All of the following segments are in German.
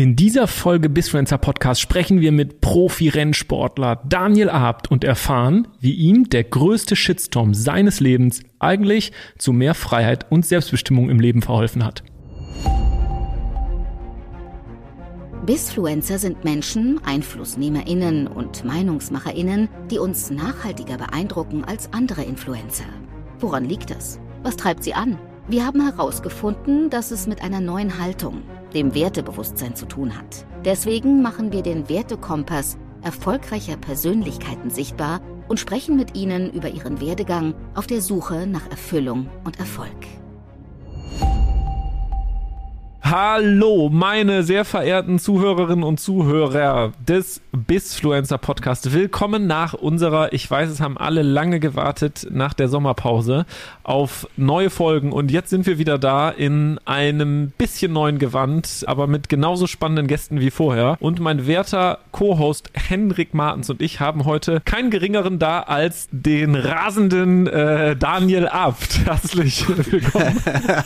In dieser Folge Bisfluencer Podcast sprechen wir mit Profi-Rennsportler Daniel Abt und erfahren, wie ihm der größte Shitstorm seines Lebens eigentlich zu mehr Freiheit und Selbstbestimmung im Leben verholfen hat. Bisfluencer sind Menschen, EinflussnehmerInnen und MeinungsmacherInnen, die uns nachhaltiger beeindrucken als andere Influencer. Woran liegt das? Was treibt sie an? Wir haben herausgefunden, dass es mit einer neuen Haltung, dem Wertebewusstsein zu tun hat. Deswegen machen wir den Wertekompass erfolgreicher Persönlichkeiten sichtbar und sprechen mit ihnen über ihren Werdegang auf der Suche nach Erfüllung und Erfolg. Hallo, meine sehr verehrten Zuhörerinnen und Zuhörer des Bisfluencer Podcast. Willkommen nach unserer, ich weiß, es haben alle lange gewartet, nach der Sommerpause auf neue Folgen. Und jetzt sind wir wieder da in einem bisschen neuen Gewand, aber mit genauso spannenden Gästen wie vorher. Und mein werter Co-Host Henrik Martens und ich haben heute keinen geringeren da als den rasenden äh, Daniel Abt. Herzlich willkommen.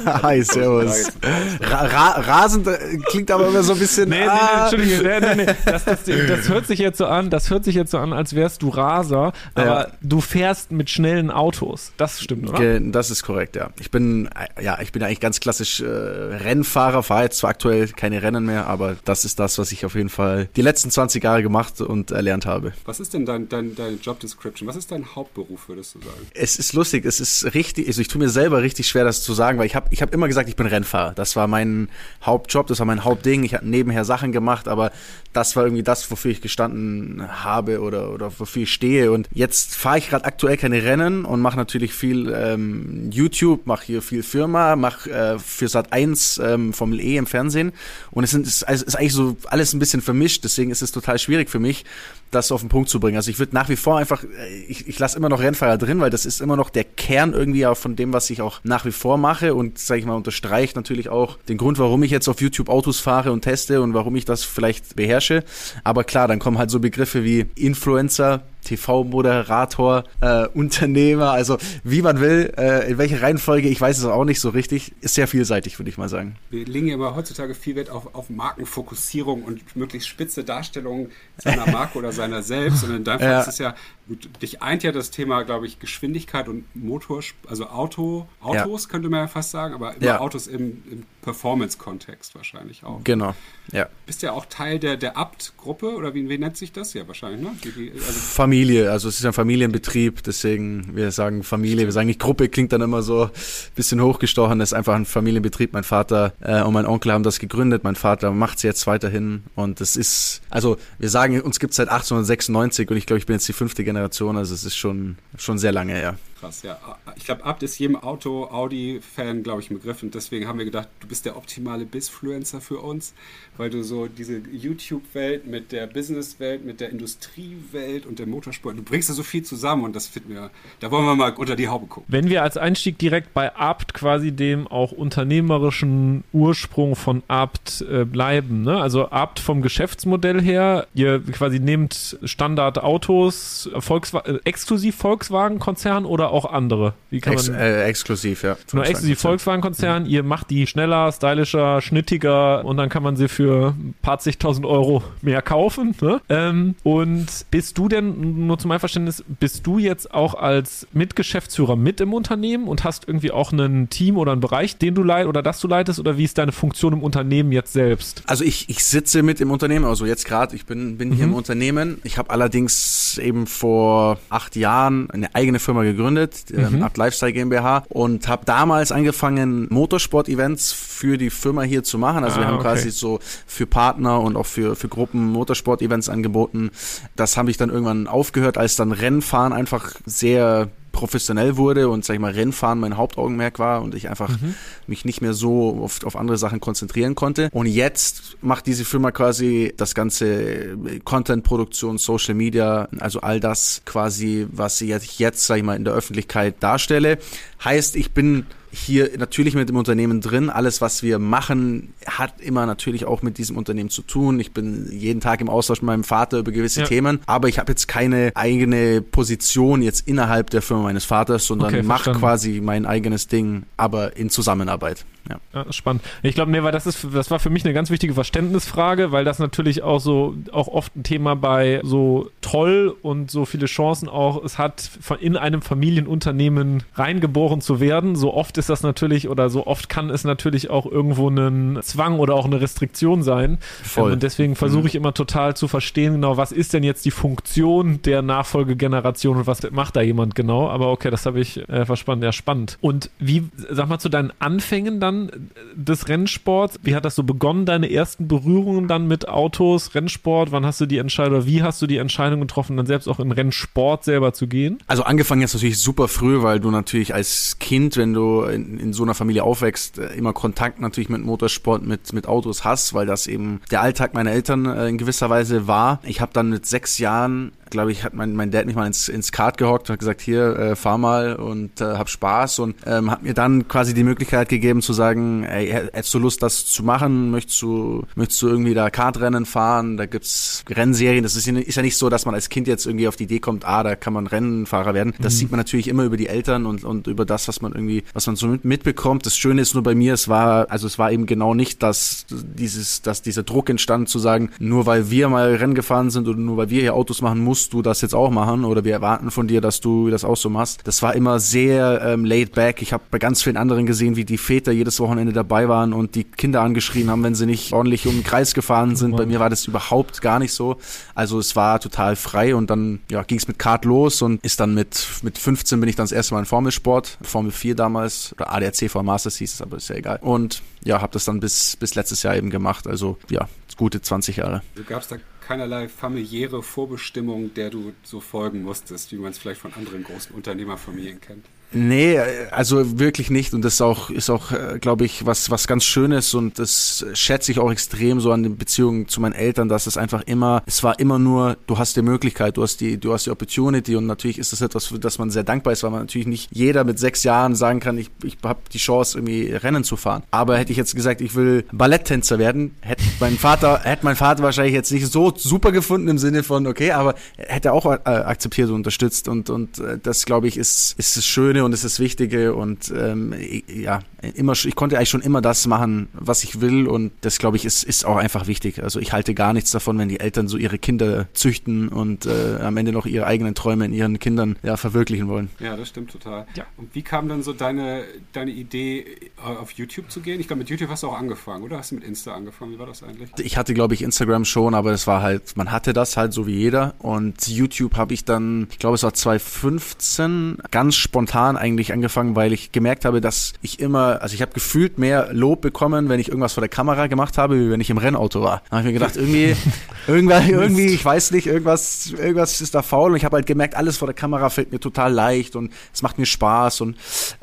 Hi, servus. Ra ra rasend äh, klingt aber immer so ein bisschen. Nee, nee, nee, ah. Entschuldige, nee, nee, nee. Das, das, das, hört sich jetzt so an, das hört sich jetzt so an, als wärst du Raser, aber ja. du fährst mit schnellen Autos. Das stimmt, oder? Das ist korrekt, ja. Ich bin, ja, ich bin eigentlich ganz klassisch äh, Rennfahrer, fahre jetzt zwar aktuell keine Rennen mehr, aber das ist das, was ich auf jeden Fall die letzten 20 Jahre gemacht und erlernt habe. Was ist denn dein, dein, deine Job Description? Was ist dein Hauptberuf, würdest du sagen? Es ist lustig, es ist richtig, also ich tue mir selber richtig schwer, das zu sagen, weil ich habe ich hab immer gesagt, ich bin Rennfahrer. Das war mein Hauptjob, das war mein Hauptding. Ich habe nebenher Sachen gemacht, aber das war irgendwie das, wofür ich gestanden habe oder, oder wofür ich stehe. Und jetzt fahre ich gerade aktuell keine Rennen und mache natürlich viel ähm, YouTube, mache hier viel Firma, mache äh, für Sat 1 ähm, Formel E im Fernsehen. Und es, sind, es ist eigentlich so alles ein bisschen vermischt, deswegen ist es total schwierig für mich, das auf den Punkt zu bringen. Also ich würde nach wie vor einfach, äh, ich, ich lasse immer noch Rennfahrer drin, weil das ist immer noch der Kern irgendwie von dem, was ich auch nach wie vor mache und sage ich mal unterstreicht natürlich auch den Grund, warum ich jetzt auf YouTube Autos fahre und teste und warum ich das vielleicht beherrsche. Aber klar, dann kommen halt so Begriffe wie Influencer, TV-Moderator, äh, Unternehmer, also wie man will, äh, in welcher Reihenfolge, ich weiß es auch nicht so richtig, ist sehr vielseitig, würde ich mal sagen. Wir legen ja immer heutzutage viel Wert auf, auf Markenfokussierung und möglichst spitze Darstellungen seiner Marke oder seiner selbst. Und in deinem Fall ja. ist es ja, gut, dich eint ja das Thema, glaube ich, Geschwindigkeit und Motor, also Auto, Autos ja. könnte man ja fast sagen, aber immer ja. Autos im, im Performance-Kontext wahrscheinlich auch. Genau, ja. Bist ja auch Teil der, der Abt-Gruppe oder wie, wie nennt sich das? Ja, wahrscheinlich, ne? also Familie, also es ist ein Familienbetrieb, deswegen wir sagen Familie, wir sagen nicht Gruppe, klingt dann immer so ein bisschen hochgestochen, das ist einfach ein Familienbetrieb. Mein Vater äh, und mein Onkel haben das gegründet, mein Vater macht es jetzt weiterhin und es ist, also wir sagen, uns gibt es seit 1896 und ich glaube, ich bin jetzt die fünfte Generation, also es ist schon, schon sehr lange her krass, ja. Ich glaube, Abt ist jedem Auto, Audi-Fan, glaube ich, ein Begriff. Und deswegen haben wir gedacht, du bist der optimale Bizfluencer für uns, weil du so diese YouTube-Welt mit der Business-Welt, mit der Industriewelt und der Motorsport, du bringst da so viel zusammen und das finden wir, da wollen wir mal unter die Haube gucken. Wenn wir als Einstieg direkt bei Abt quasi dem auch unternehmerischen Ursprung von Abt äh, bleiben, ne? also Abt vom Geschäftsmodell her, ihr quasi nehmt Standardautos, Volkswagen, äh, exklusiv Volkswagen-Konzern oder auch andere? Wie kann Ex, man, äh, exklusiv, ja. Nur exklusiv Volkswagen-Konzern. Mhm. Ihr macht die schneller, stylischer, schnittiger und dann kann man sie für ein paar zigtausend Euro mehr kaufen. Ne? Ähm, und bist du denn, nur zu meinem Verständnis, bist du jetzt auch als Mitgeschäftsführer mit im Unternehmen und hast irgendwie auch ein Team oder einen Bereich, den du leitest oder das du leitest oder wie ist deine Funktion im Unternehmen jetzt selbst? Also ich, ich sitze mit im Unternehmen, also jetzt gerade, ich bin, bin hier mhm. im Unternehmen. Ich habe allerdings eben vor acht Jahren eine eigene Firma gegründet gegründet, ähm, mhm. Art Lifestyle GmbH und habe damals angefangen, Motorsport-Events für die Firma hier zu machen. Also ah, wir haben okay. quasi so für Partner und auch für, für Gruppen Motorsport-Events angeboten. Das habe ich dann irgendwann aufgehört, als dann Rennfahren einfach sehr professionell wurde und sag ich mal Rennfahren mein Hauptaugenmerk war und ich einfach mhm. mich nicht mehr so oft auf andere Sachen konzentrieren konnte. Und jetzt macht diese Firma quasi das ganze Content-Produktion, Social Media, also all das quasi, was ich jetzt, sag ich mal, in der Öffentlichkeit darstelle. Heißt, ich bin hier natürlich mit dem Unternehmen drin. Alles, was wir machen, hat immer natürlich auch mit diesem Unternehmen zu tun. Ich bin jeden Tag im Austausch mit meinem Vater über gewisse ja. Themen, aber ich habe jetzt keine eigene Position jetzt innerhalb der Firma meines Vaters, sondern okay, mache quasi mein eigenes Ding, aber in Zusammenarbeit. Ja. ja spannend. Ich glaube, nee, weil das ist, das war für mich eine ganz wichtige Verständnisfrage, weil das natürlich auch so, auch oft ein Thema bei so toll und so viele Chancen auch es hat, in einem Familienunternehmen reingeboren zu werden. So oft ist das natürlich oder so oft kann es natürlich auch irgendwo ein Zwang oder auch eine Restriktion sein. Voll. Und deswegen versuche mhm. ich immer total zu verstehen, genau, was ist denn jetzt die Funktion der Nachfolgegeneration und was macht da jemand genau. Aber okay, das habe ich äh, verspannt. Ja, spannend. Und wie, sag mal, zu deinen Anfängen dann dann des Rennsports? Wie hat das so begonnen, deine ersten Berührungen dann mit Autos, Rennsport? Wann hast du die Entscheidung, wie hast du die Entscheidung getroffen, dann selbst auch in Rennsport selber zu gehen? Also angefangen jetzt natürlich super früh, weil du natürlich als Kind, wenn du in, in so einer Familie aufwächst, äh, immer Kontakt natürlich mit Motorsport, mit, mit Autos hast, weil das eben der Alltag meiner Eltern äh, in gewisser Weise war. Ich habe dann mit sechs Jahren glaube ich, hat mein, mein Dad mich mal ins, ins Kart gehockt und hat gesagt, hier, äh, fahr mal und äh, hab Spaß und ähm, hat mir dann quasi die Möglichkeit gegeben zu sagen, ey, hättest du Lust, das zu machen? Möchtest du, möchtest du irgendwie da Kartrennen fahren? Da gibt's Rennserien. Das ist, ist ja nicht so, dass man als Kind jetzt irgendwie auf die Idee kommt, ah, da kann man Rennfahrer werden. Das mhm. sieht man natürlich immer über die Eltern und, und über das, was man irgendwie, was man so mit, mitbekommt. Das Schöne ist nur bei mir, es war, also es war eben genau nicht, dass dieses, dass dieser Druck entstand zu sagen, nur weil wir mal Rennen gefahren sind oder nur weil wir hier Autos machen, musst du das jetzt auch machen oder wir erwarten von dir, dass du das auch so machst. Das war immer sehr ähm, laid back. Ich habe bei ganz vielen anderen gesehen, wie die Väter jedes Wochenende dabei waren und die Kinder angeschrien haben, wenn sie nicht ordentlich um den Kreis gefahren sind. Bei mir war das überhaupt gar nicht so. Also es war total frei und dann ja, ging es mit Kart los und ist dann mit, mit 15 bin ich dann das erste Mal in Formelsport, Formel 4 damals oder ADAC vor Masters hieß es, aber ist ja egal. Und ja, habe das dann bis, bis letztes Jahr eben gemacht. Also ja, gute 20 Jahre. Du gabst da keinerlei familiäre Vorbestimmung, der du so folgen musstest, wie man es vielleicht von anderen großen Unternehmerfamilien kennt. Nee, also wirklich nicht. Und das ist auch, ist auch, äh, glaube ich, was, was ganz Schönes und das schätze ich auch extrem so an den Beziehungen zu meinen Eltern, dass es einfach immer, es war immer nur, du hast die Möglichkeit, du hast die, du hast die Opportunity und natürlich ist das etwas, für das man sehr dankbar ist, weil man natürlich nicht jeder mit sechs Jahren sagen kann, ich, ich habe die Chance, irgendwie Rennen zu fahren. Aber hätte ich jetzt gesagt, ich will Balletttänzer werden, hätte mein Vater, hätte mein Vater wahrscheinlich jetzt nicht so super gefunden im Sinne von, okay, aber hätte auch äh, akzeptiert und unterstützt und, und äh, das, glaube ich, ist, ist das Schöne und ist das Wichtige und ähm, ja, immer, ich konnte eigentlich schon immer das machen, was ich will und das glaube ich ist, ist auch einfach wichtig. Also ich halte gar nichts davon, wenn die Eltern so ihre Kinder züchten und äh, am Ende noch ihre eigenen Träume in ihren Kindern ja, verwirklichen wollen. Ja, das stimmt total. Ja. Und wie kam dann so deine, deine Idee, auf YouTube zu gehen? Ich glaube, mit YouTube hast du auch angefangen, oder? Hast du mit Insta angefangen? Wie war das eigentlich? Ich hatte, glaube ich, Instagram schon, aber es war halt, man hatte das halt so wie jeder und YouTube habe ich dann, ich glaube, es war 2015, ganz spontan eigentlich angefangen, weil ich gemerkt habe, dass ich immer, also ich habe gefühlt mehr Lob bekommen, wenn ich irgendwas vor der Kamera gemacht habe, wie wenn ich im Rennauto war. Da habe ich mir gedacht, irgendwie, irgendwann, irgendwie, ich weiß nicht, irgendwas, irgendwas ist da faul. Und ich habe halt gemerkt, alles vor der Kamera fällt mir total leicht und es macht mir Spaß. Und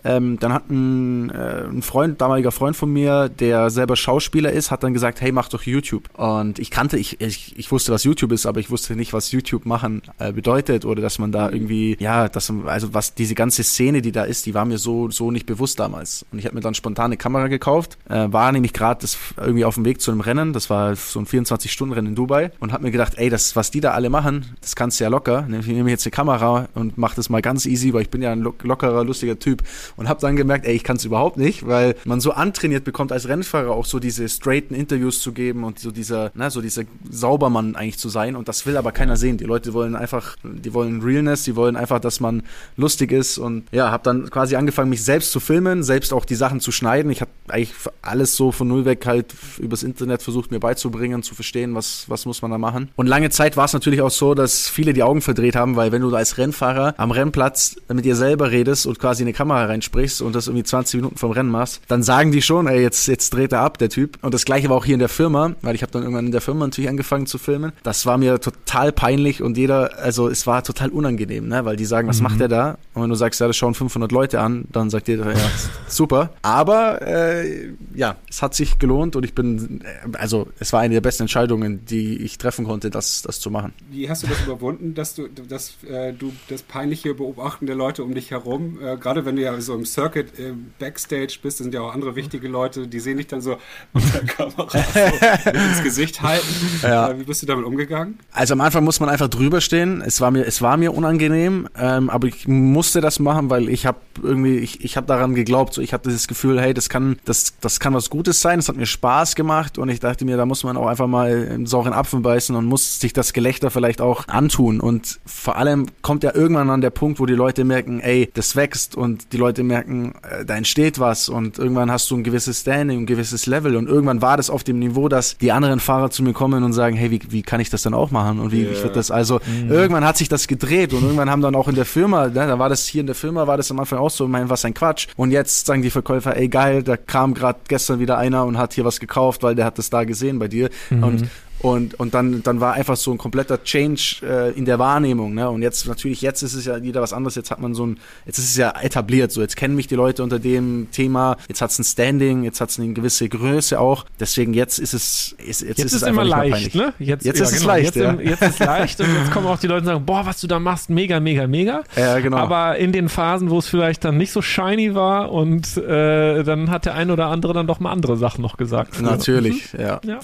ähm, dann hat ein, äh, ein Freund, damaliger Freund von mir, der selber Schauspieler ist, hat dann gesagt, hey, mach doch YouTube. Und ich kannte, ich, ich, ich wusste, was YouTube ist, aber ich wusste nicht, was YouTube machen äh, bedeutet oder dass man da irgendwie, ja, dass, also was diese ganze Szene, die da ist, die war mir so, so nicht bewusst damals. Und ich habe mir dann spontan eine Kamera gekauft, äh, war nämlich gerade irgendwie auf dem Weg zu einem Rennen, das war so ein 24-Stunden-Rennen in Dubai und habe mir gedacht, ey, das, was die da alle machen, das kannst du ja locker. Ich nehme jetzt eine Kamera und mache das mal ganz easy, weil ich bin ja ein lockerer, lustiger Typ und habe dann gemerkt, ey, ich kann es überhaupt nicht, weil man so antrainiert bekommt als Rennfahrer auch so diese straighten Interviews zu geben und so dieser, na, so dieser Saubermann eigentlich zu sein und das will aber keiner sehen. Die Leute wollen einfach, die wollen Realness, die wollen einfach, dass man lustig ist und ja, habe dann quasi angefangen, mich selbst zu filmen, selbst auch die Sachen zu schneiden. Ich habe eigentlich alles so von null weg halt übers Internet versucht mir beizubringen, zu verstehen, was, was muss man da machen. Und lange Zeit war es natürlich auch so, dass viele die Augen verdreht haben, weil wenn du als Rennfahrer am Rennplatz mit dir selber redest und quasi eine Kamera reinsprichst und das irgendwie 20 Minuten vom Rennen machst, dann sagen die schon, ey, jetzt, jetzt dreht er ab, der Typ. Und das gleiche war auch hier in der Firma, weil ich habe dann irgendwann in der Firma natürlich angefangen zu filmen. Das war mir total peinlich und jeder, also es war total unangenehm, ne? weil die sagen, was mhm. macht der da? Und wenn du sagst, ja, das schauen 500 Leute an, dann sagt jeder, ja, super. Aber äh, äh, ja, es hat sich gelohnt und ich bin, äh, also es war eine der besten Entscheidungen, die ich treffen konnte, das, das zu machen. Wie hast du das überwunden, dass du, dass äh, du das peinliche Beobachten der Leute um dich herum, äh, gerade wenn du ja so im Circuit äh, Backstage bist, sind ja auch andere wichtige Leute, die sehen dich dann so unter Kamera so ins Gesicht halten. Ja. Äh, wie bist du damit umgegangen? Also am Anfang muss man einfach drüber stehen. Es war mir, es war mir unangenehm, ähm, aber ich musste das machen, weil ich habe irgendwie, ich, ich habe daran geglaubt, so ich habe dieses Gefühl, hey, das kann, das, das kann was Gutes sein. Es hat mir Spaß gemacht und ich dachte mir, da muss man auch einfach mal einen sauren Apfel beißen und muss sich das Gelächter vielleicht auch antun. Und vor allem kommt ja irgendwann an der Punkt, wo die Leute merken, ey, das wächst und die Leute merken, äh, da entsteht was und irgendwann hast du ein gewisses Standing, ein gewisses Level und irgendwann war das auf dem Niveau, dass die anderen Fahrer zu mir kommen und sagen, hey, wie, wie kann ich das dann auch machen und wie, yeah. ich würde das also mhm. irgendwann hat sich das gedreht und irgendwann haben dann auch in der Firma, ne, da war das hier in der Firma war das am Anfang auch so, mein was ein Quatsch und jetzt sagen die Verkäufer, ey geil, da kam gerade gestern wieder einer und hat hier was gekauft, weil der hat das da gesehen bei dir mhm. und und, und dann, dann war einfach so ein kompletter Change äh, in der Wahrnehmung. Ne? Und jetzt natürlich, jetzt ist es ja wieder was anderes. Jetzt hat man so ein, jetzt ist es ja etabliert. So, jetzt kennen mich die Leute unter dem Thema. Jetzt hat es ein Standing, jetzt hat es eine gewisse Größe auch. Deswegen jetzt ist es, ist, jetzt, jetzt ist, es immer leicht, ne? Jetzt, jetzt ja, ist genau. es leicht. Jetzt, ja. jetzt ist es leicht und jetzt kommen auch die Leute und sagen, boah, was du da machst, mega, mega, mega. Ja, genau. Aber in den Phasen, wo es vielleicht dann nicht so shiny war und äh, dann hat der ein oder andere dann doch mal andere Sachen noch gesagt. Natürlich, mhm. ja. ja.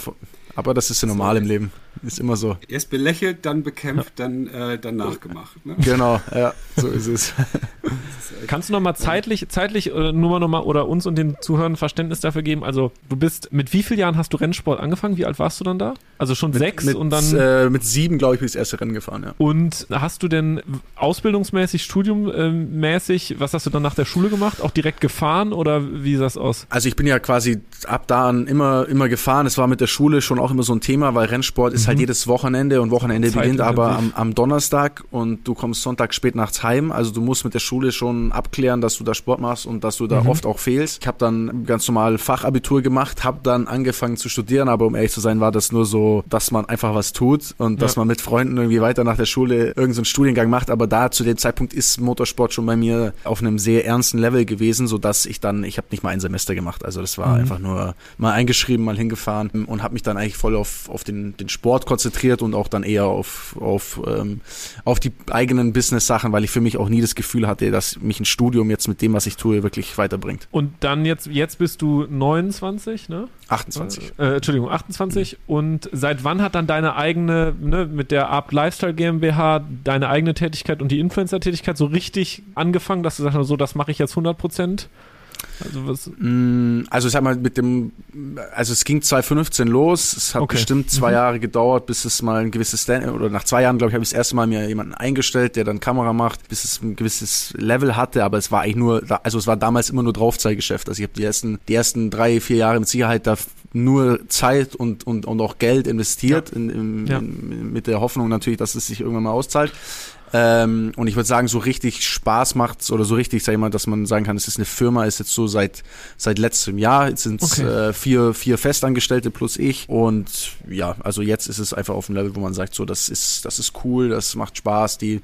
Aber das ist ja normal im Leben. Ist immer so. Erst belächelt, dann bekämpft, ja. dann, äh, dann nachgemacht. Ne? Genau, ja, so ist es. Kannst du nochmal zeitlich, zeitlich oder nur noch mal oder uns und den Zuhörern Verständnis dafür geben? Also, du bist, mit wie vielen Jahren hast du Rennsport angefangen? Wie alt warst du dann da? Also schon mit, sechs mit, und dann. Äh, mit sieben, glaube ich, bin ich das erste Rennen gefahren, ja. Und hast du denn ausbildungsmäßig, studiummäßig, was hast du dann nach der Schule gemacht? Auch direkt gefahren oder wie sah das aus? Also, ich bin ja quasi ab da an immer, immer gefahren. Es war mit der Schule schon auch immer so ein Thema, weil Rennsport ist halt mhm. halt jedes Wochenende und Wochenende Zeit beginnt aber am, am Donnerstag und du kommst Sonntag spät nachts heim. Also, du musst mit der Schule schon abklären, dass du da Sport machst und dass du da mhm. oft auch fehlst. Ich habe dann ganz normal Fachabitur gemacht, habe dann angefangen zu studieren, aber um ehrlich zu sein, war das nur so, dass man einfach was tut und ja. dass man mit Freunden irgendwie weiter nach der Schule irgendeinen so Studiengang macht. Aber da zu dem Zeitpunkt ist Motorsport schon bei mir auf einem sehr ernsten Level gewesen, so dass ich dann, ich habe nicht mal ein Semester gemacht. Also das war mhm. einfach nur mal eingeschrieben, mal hingefahren und habe mich dann eigentlich voll auf, auf den, den Sport konzentriert und auch dann eher auf, auf, ähm, auf die eigenen Business-Sachen, weil ich für mich auch nie das Gefühl hatte, dass mich ein Studium jetzt mit dem, was ich tue, wirklich weiterbringt. Und dann jetzt, jetzt bist du 29, ne? 28. Äh, Entschuldigung, 28. Mhm. Und seit wann hat dann deine eigene, ne, mit der Art Lifestyle GmbH, deine eigene Tätigkeit und die Influencer-Tätigkeit so richtig angefangen, dass du sagst, so, das mache ich jetzt 100 Prozent? Also was? Mm, also ich sag mal mit dem, also es ging 2015 los. Es hat okay. bestimmt zwei mhm. Jahre gedauert, bis es mal ein gewisses Stand oder nach zwei Jahren glaube ich habe ich das erste Mal mir jemanden eingestellt, der dann Kamera macht, bis es ein gewisses Level hatte. Aber es war eigentlich nur, also es war damals immer nur Draufzeiggeschäft. Also ich habe die ersten, die ersten drei, vier Jahre mit Sicherheit da nur Zeit und und und auch Geld investiert ja. in, in, ja. in, mit der Hoffnung natürlich, dass es sich irgendwann mal auszahlt. Ähm, und ich würde sagen, so richtig Spaß macht's oder so richtig, sag ich mal, dass man sagen kann, es ist eine Firma, ist jetzt so seit seit letztem Jahr. Jetzt sind okay. äh, vier vier Festangestellte plus ich und ja, also jetzt ist es einfach auf dem Level, wo man sagt, so das ist das ist cool, das macht Spaß, die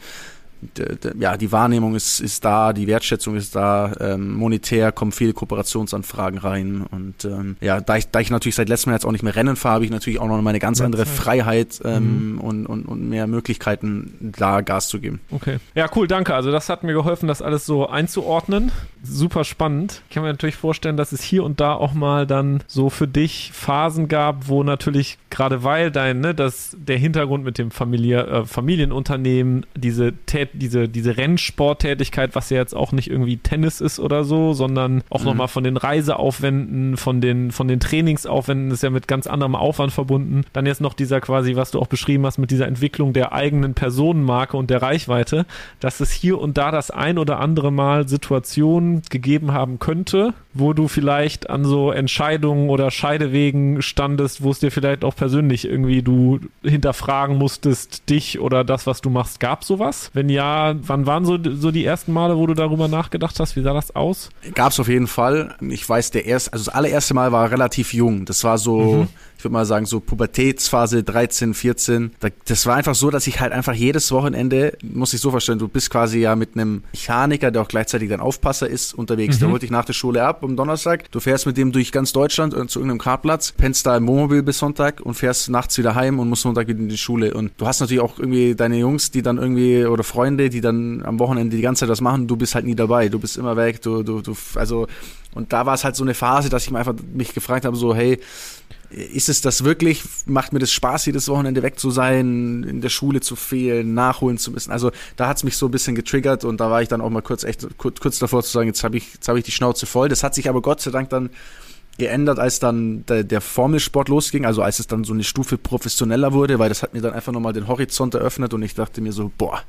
ja, die Wahrnehmung ist, ist da, die Wertschätzung ist da, ähm, monetär kommen viele Kooperationsanfragen rein und ähm, ja, da ich, da ich natürlich seit letztem Jahr jetzt auch nicht mehr Rennen fahre, habe ich natürlich auch noch meine ganz andere Freiheit ähm, mhm. und, und, und mehr Möglichkeiten, da Gas zu geben. Okay. Ja, cool, danke. Also das hat mir geholfen, das alles so einzuordnen. Super spannend. Ich kann mir natürlich vorstellen, dass es hier und da auch mal dann so für dich Phasen gab, wo natürlich gerade weil dein, ne, das, der Hintergrund mit dem Familie, äh, Familienunternehmen, diese Tät diese, diese Rennsporttätigkeit, was ja jetzt auch nicht irgendwie Tennis ist oder so, sondern auch mhm. nochmal von den Reiseaufwänden, von den, von den Trainingsaufwänden ist ja mit ganz anderem Aufwand verbunden. Dann jetzt noch dieser quasi, was du auch beschrieben hast, mit dieser Entwicklung der eigenen Personenmarke und der Reichweite, dass es hier und da das ein oder andere Mal Situationen gegeben haben könnte, wo du vielleicht an so Entscheidungen oder Scheidewegen standest, wo es dir vielleicht auch persönlich irgendwie du hinterfragen musstest, dich oder das, was du machst. Gab sowas? Wenn ja, ja, wann waren so, so die ersten Male, wo du darüber nachgedacht hast? Wie sah das aus? Gab es auf jeden Fall. Ich weiß, der erste, also das allererste Mal war relativ jung. Das war so, mhm. Ich würde mal sagen, so Pubertätsphase 13, 14. Das war einfach so, dass ich halt einfach jedes Wochenende, muss ich so vorstellen, du bist quasi ja mit einem Mechaniker, der auch gleichzeitig dein Aufpasser ist, unterwegs. Mhm. Der holt dich nach der Schule ab am Donnerstag. Du fährst mit dem durch ganz Deutschland zu irgendeinem Kartplatz, pennst da im Wohnmobil bis Sonntag und fährst nachts wieder heim und musst Sonntag wieder in die Schule. Und du hast natürlich auch irgendwie deine Jungs, die dann irgendwie, oder Freunde, die dann am Wochenende die ganze Zeit das machen. Du bist halt nie dabei. Du bist immer weg. Du, du, du, also, und da war es halt so eine Phase, dass ich mir einfach mich gefragt habe, so, hey, ist es das wirklich? Macht mir das Spaß, jedes Wochenende weg zu sein, in der Schule zu fehlen, nachholen zu müssen? Also da hat es mich so ein bisschen getriggert und da war ich dann auch mal kurz echt kurz, kurz davor zu sagen, jetzt habe ich, jetzt hab ich die Schnauze voll. Das hat sich aber Gott sei Dank dann geändert, als dann der, der Formelsport losging, also als es dann so eine Stufe professioneller wurde, weil das hat mir dann einfach nochmal den Horizont eröffnet und ich dachte mir so, boah,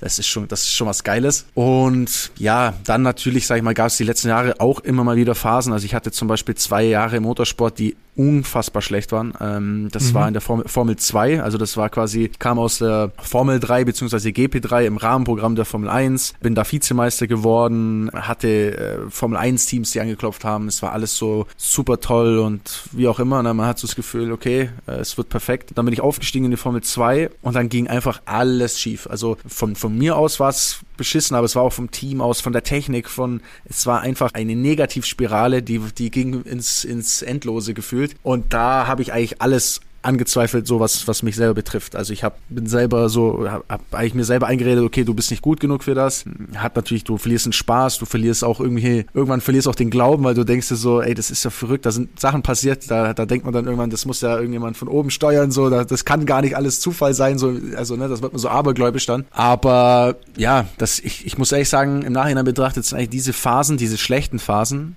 das ist schon, das ist schon was Geiles. Und ja, dann natürlich, sag ich mal, gab es die letzten Jahre auch immer mal wieder Phasen. Also ich hatte zum Beispiel zwei Jahre im Motorsport, die unfassbar schlecht waren. Ähm, das mhm. war in der Formel, Formel 2, also das war quasi, kam aus der Formel 3 beziehungsweise GP3 im Rahmenprogramm der Formel 1, bin da Vizemeister geworden, hatte äh, Formel 1 Teams, die angeklopft haben. Es war alles so super toll und wie auch immer. Ne? Man hat so das Gefühl, okay, äh, es wird perfekt. Dann bin ich aufgestiegen in die Formel 2 und dann ging einfach alles schief. Also von, von mir aus war es beschissen, aber es war auch vom Team aus, von der Technik, von es war einfach eine Negativspirale, die, die ging ins, ins Endlose gefühlt. Und da habe ich eigentlich alles angezweifelt, so was, was mich selber betrifft. Also ich hab, bin selber so, habe hab eigentlich mir selber eingeredet, okay, du bist nicht gut genug für das. Hat natürlich, du verlierst den Spaß, du verlierst auch irgendwie, irgendwann verlierst auch den Glauben, weil du denkst dir so, ey, das ist ja verrückt, da sind Sachen passiert, da, da denkt man dann irgendwann, das muss ja irgendjemand von oben steuern, so, da, das kann gar nicht alles Zufall sein, so, also, ne, das wird man so abergläubisch dann. Aber ja, das, ich, ich muss ehrlich sagen, im Nachhinein betrachtet sind eigentlich diese Phasen, diese schlechten Phasen,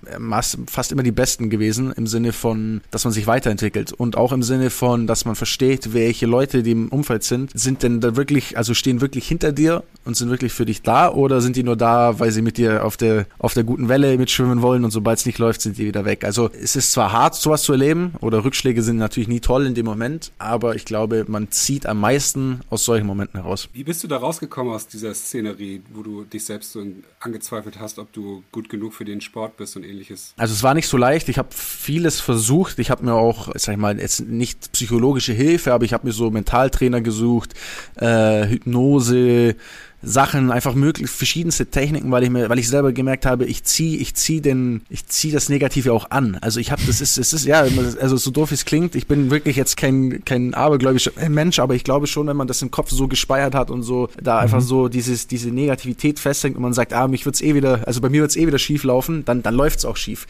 fast immer die besten gewesen, im Sinne von, dass man sich weiterentwickelt und auch im Sinne von, von, dass man versteht, welche Leute, die im Umfeld sind, sind denn da wirklich, also stehen wirklich hinter dir und sind wirklich für dich da oder sind die nur da, weil sie mit dir auf der, auf der guten Welle mitschwimmen wollen und sobald es nicht läuft, sind die wieder weg. Also es ist zwar hart, sowas zu erleben oder Rückschläge sind natürlich nie toll in dem Moment, aber ich glaube, man zieht am meisten aus solchen Momenten heraus. Wie bist du da rausgekommen aus dieser Szenerie, wo du dich selbst so angezweifelt hast, ob du gut genug für den Sport bist und ähnliches? Also es war nicht so leicht. Ich habe vieles versucht. Ich habe mir auch, sag ich mal, jetzt nicht psychologische Hilfe, aber ich habe mir so Mentaltrainer gesucht, äh, Hypnose, Sachen, einfach möglich verschiedenste Techniken, weil ich mir, weil ich selber gemerkt habe, ich ziehe, ich ziehe den, ich ziehe das Negative auch an. Also ich habe, das ist, es ist ja, also so doof es klingt, ich bin wirklich jetzt kein kein abergläubischer Mensch, aber ich glaube schon, wenn man das im Kopf so gespeiert hat und so da mhm. einfach so dieses diese Negativität festhängt und man sagt, ah, mich wird's eh wieder, also bei mir wird's eh wieder schief laufen, dann dann läuft's auch schief.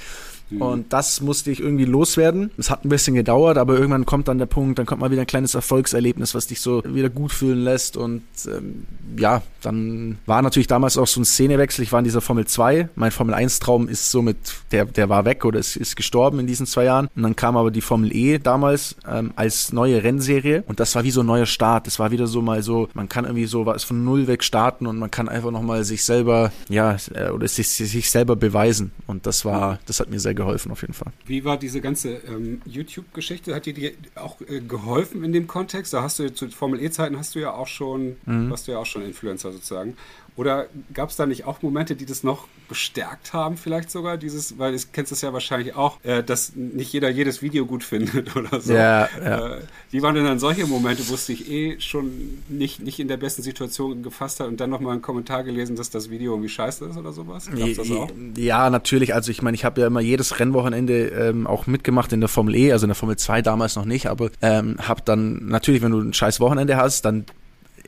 Mhm. Und das musste ich irgendwie loswerden. Es hat ein bisschen gedauert, aber irgendwann kommt dann der Punkt, dann kommt mal wieder ein kleines Erfolgserlebnis, was dich so wieder gut fühlen lässt. Und ähm, ja, dann war natürlich damals auch so ein Szenewechsel. Ich war in dieser Formel 2. Mein Formel 1-Traum ist somit, der, der war weg oder ist, ist gestorben in diesen zwei Jahren. Und dann kam aber die Formel E damals ähm, als neue Rennserie. Und das war wie so ein neuer Start. Das war wieder so mal so, man kann irgendwie so was von null weg starten und man kann einfach nochmal sich selber, ja, äh, oder sich, sich selber beweisen. Und das war, das hat mir sehr geholfen auf jeden Fall. Wie war diese ganze ähm, YouTube-Geschichte? Hat die dir auch äh, geholfen in dem Kontext? Da hast du zu Formel E-Zeiten hast du ja auch schon, mhm. warst du ja auch schon Influencer sozusagen. Oder gab es da nicht auch Momente, die das noch bestärkt haben, vielleicht sogar? Dieses, weil du kennst es ja wahrscheinlich auch, äh, dass nicht jeder jedes Video gut findet oder so. Ja, ja. Äh, wie waren denn dann solche Momente, wo es dich eh schon nicht, nicht in der besten Situation gefasst hat und dann nochmal einen Kommentar gelesen, dass das Video irgendwie scheiße ist oder sowas? Gab's das auch? Ja, natürlich. Also ich meine, ich habe ja immer jedes Rennwochenende ähm, auch mitgemacht in der Formel E, also in der Formel 2 damals noch nicht, aber ähm, habe dann natürlich, wenn du ein scheiß Wochenende hast, dann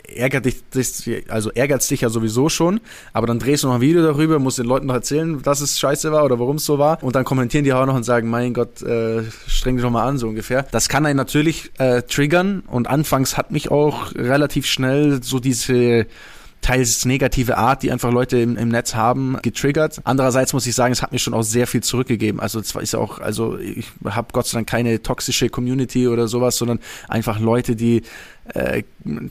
ärgert dich, also ärgert dich ja sowieso schon, aber dann drehst du noch ein Video darüber, musst den Leuten noch erzählen, dass es scheiße war oder warum es so war und dann kommentieren die auch noch und sagen, mein Gott, äh, streng dich doch mal an, so ungefähr. Das kann einen natürlich äh, triggern und anfangs hat mich auch relativ schnell so diese teils negative Art, die einfach Leute im, im Netz haben, getriggert. Andererseits muss ich sagen, es hat mir schon auch sehr viel zurückgegeben. Also zwar ist auch, also ich habe Gott sei Dank keine toxische Community oder sowas, sondern einfach Leute, die äh,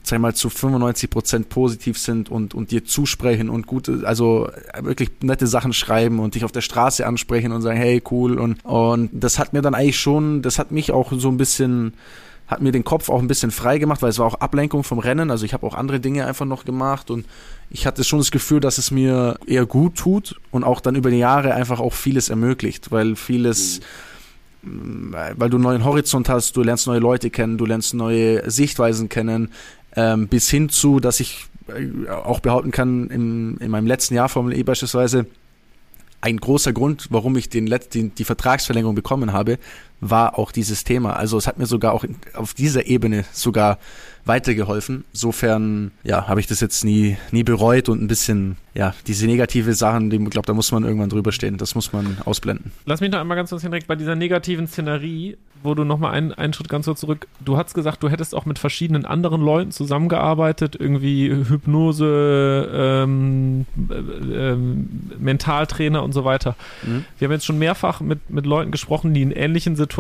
sag mal zu 95 Prozent positiv sind und und dir zusprechen und gute, also wirklich nette Sachen schreiben und dich auf der Straße ansprechen und sagen, hey cool und und das hat mir dann eigentlich schon, das hat mich auch so ein bisschen hat mir den Kopf auch ein bisschen frei gemacht, weil es war auch Ablenkung vom Rennen. Also ich habe auch andere Dinge einfach noch gemacht und ich hatte schon das Gefühl, dass es mir eher gut tut und auch dann über die Jahre einfach auch vieles ermöglicht, weil vieles, weil du einen neuen Horizont hast, du lernst neue Leute kennen, du lernst neue Sichtweisen kennen, ähm, bis hin zu, dass ich äh, auch behaupten kann, im, in meinem letzten Jahr Formel E beispielsweise, ein großer Grund, warum ich den, den, die Vertragsverlängerung bekommen habe, war auch dieses Thema. Also es hat mir sogar auch auf dieser Ebene sogar weitergeholfen. Insofern, ja, habe ich das jetzt nie, nie bereut und ein bisschen, ja, diese negative Sachen, die, glaube, da muss man irgendwann drüber stehen. Das muss man ausblenden. Lass mich noch einmal ganz kurz direkt bei dieser negativen Szenerie, wo du nochmal einen, einen Schritt ganz so zurück, du hast gesagt, du hättest auch mit verschiedenen anderen Leuten zusammengearbeitet, irgendwie Hypnose, ähm, äh, äh, Mentaltrainer und so weiter. Mhm. Wir haben jetzt schon mehrfach mit, mit Leuten gesprochen, die in ähnlichen Situationen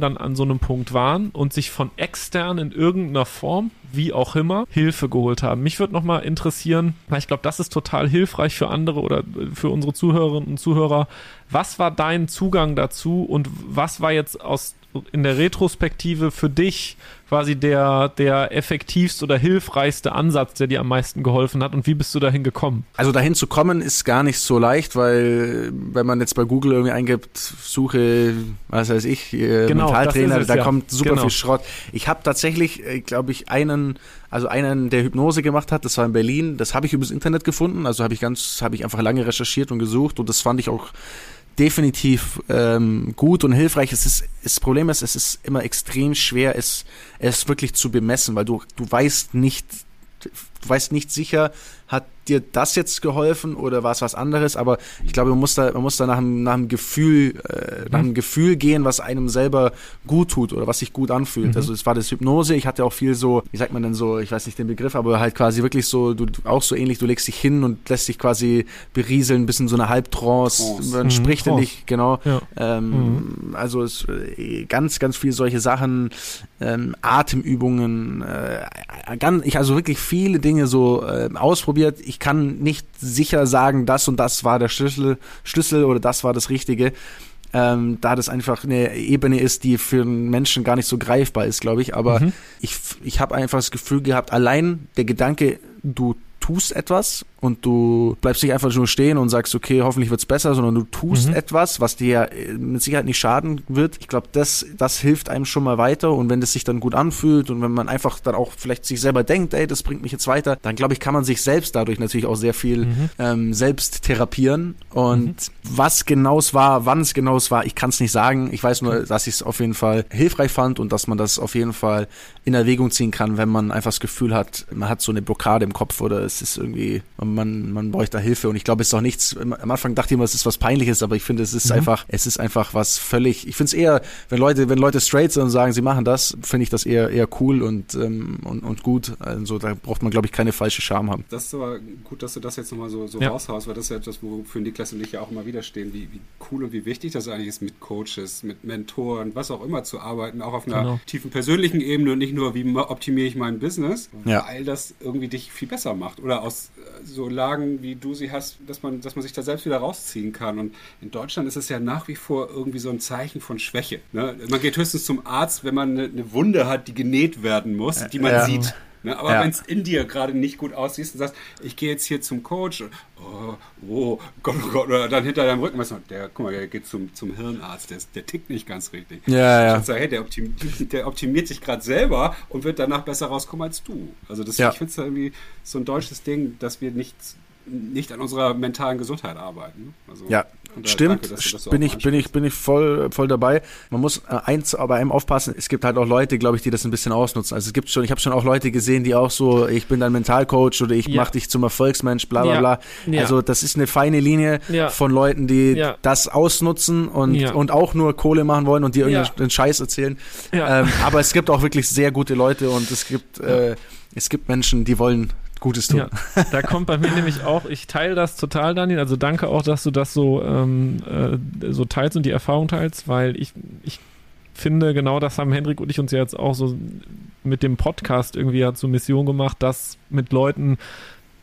dann an so einem Punkt waren und sich von extern in irgendeiner Form wie auch immer, Hilfe geholt haben. Mich würde nochmal interessieren, weil ich glaube, das ist total hilfreich für andere oder für unsere Zuhörerinnen und Zuhörer. Was war dein Zugang dazu und was war jetzt aus in der Retrospektive für dich quasi der, der effektivste oder hilfreichste Ansatz, der dir am meisten geholfen hat und wie bist du dahin gekommen? Also dahin zu kommen ist gar nicht so leicht, weil wenn man jetzt bei Google irgendwie eingibt, Suche, was weiß ich, äh, genau, Mentaltrainer, es, da ja. kommt super genau. viel Schrott. Ich habe tatsächlich, äh, glaube ich, einen, also einen, der Hypnose gemacht hat, das war in Berlin, das habe ich übers Internet gefunden, also habe ich ganz, habe ich einfach lange recherchiert und gesucht und das fand ich auch definitiv ähm, gut und hilfreich. Es ist, das Problem ist, es ist immer extrem schwer, es, es wirklich zu bemessen, weil du, du weißt nicht, du weißt nicht sicher, hat dir das jetzt geholfen oder war es was anderes? Aber ich glaube, man muss da, man muss da nach einem, nach einem Gefühl, äh, nach einem mhm. Gefühl gehen, was einem selber gut tut oder was sich gut anfühlt. Mhm. Also es war das Hypnose. Ich hatte auch viel so, wie sagt man denn so, ich weiß nicht den Begriff, aber halt quasi wirklich so, du auch so ähnlich, du legst dich hin und lässt dich quasi berieseln, ein bisschen so eine Halbtrance. Man mhm. spricht ja nicht, genau. Ja. Ähm, mhm. Also es äh, ganz, ganz viel solche Sachen, ähm, Atemübungen, äh, ganz, ich also wirklich viele Dinge so äh, ausprobiert. Ich kann nicht sicher sagen, das und das war der Schlüssel, Schlüssel oder das war das Richtige. Ähm, da das einfach eine Ebene ist, die für einen Menschen gar nicht so greifbar ist, glaube ich. Aber mhm. ich, ich habe einfach das Gefühl gehabt, allein der Gedanke, du tust etwas und du bleibst nicht einfach nur stehen und sagst, okay, hoffentlich wird's besser, sondern du tust mhm. etwas, was dir äh, mit Sicherheit nicht schaden wird. Ich glaube, das, das hilft einem schon mal weiter und wenn das sich dann gut anfühlt und wenn man einfach dann auch vielleicht sich selber denkt, ey, das bringt mich jetzt weiter, dann glaube ich, kann man sich selbst dadurch natürlich auch sehr viel mhm. ähm, selbst therapieren und mhm. was genau es war, wann es genau es war, ich kann es nicht sagen. Ich weiß nur, dass ich es auf jeden Fall hilfreich fand und dass man das auf jeden Fall in Erwägung ziehen kann, wenn man einfach das Gefühl hat, man hat so eine Blockade im Kopf oder es ist irgendwie, man, man bräuchte da Hilfe und ich glaube, es ist auch nichts, am Anfang dachte ich immer, es ist was Peinliches, aber ich finde, es ist mhm. einfach, es ist einfach was völlig, ich finde es eher, wenn Leute, wenn Leute straight sind und sagen, sie machen das, finde ich das eher, eher cool und, ähm, und, und gut, also da braucht man, glaube ich, keine falsche Scham haben. Das ist aber gut, dass du das jetzt nochmal so, so ja. raushaust, weil das ist ja etwas, wofür Niklas und ich ja auch immer wieder stehen, wie, wie cool und wie wichtig das eigentlich ist, mit Coaches, mit Mentoren, was auch immer zu arbeiten, auch auf einer genau. tiefen persönlichen Ebene und nicht nur, wie optimiere ich mein Business, ja. weil das irgendwie dich viel besser macht oder aus so Lagen, wie du sie hast, dass man, dass man sich da selbst wieder rausziehen kann. Und in Deutschland ist es ja nach wie vor irgendwie so ein Zeichen von Schwäche. Ne? Man geht höchstens zum Arzt, wenn man eine, eine Wunde hat, die genäht werden muss, die man ja. sieht. Ne? Aber ja. wenn es in dir gerade nicht gut aussieht und sagst, ich gehe jetzt hier zum Coach, oh, oh Gott, oh Gott, oder dann hinter deinem Rücken, weißt du, der, guck mal, der geht zum, zum Hirnarzt, der, der tickt nicht ganz richtig. Ja, ja. Ich sage, hey, der, optim, der optimiert sich gerade selber und wird danach besser rauskommen als du. Also das, ja. ich finde es irgendwie so ein deutsches Ding, dass wir nicht nicht an unserer mentalen Gesundheit arbeiten. Also, ja, stimmt. Danke, das bin ich bin ich bin ich voll voll dabei. Man muss äh, eins bei einem aufpassen. Es gibt halt auch Leute, glaube ich, die das ein bisschen ausnutzen. Also es gibt schon, ich habe schon auch Leute gesehen, die auch so, ich bin dein Mentalcoach oder ich ja. mache dich zum Erfolgsmensch, bla bla ja. bla. Ja. Also das ist eine feine Linie von Leuten, die das ausnutzen und und auch nur Kohle machen wollen und dir irgendeinen Scheiß erzählen. Ähm, aber es gibt auch wirklich sehr gute Leute und es gibt äh, es gibt Menschen, die wollen Gutes tun. Ja, da kommt bei mir nämlich auch, ich teile das total, Daniel. Also danke auch, dass du das so, ähm, äh, so teilst und die Erfahrung teilst, weil ich, ich finde, genau das haben Hendrik und ich uns ja jetzt auch so mit dem Podcast irgendwie ja zur Mission gemacht, das mit Leuten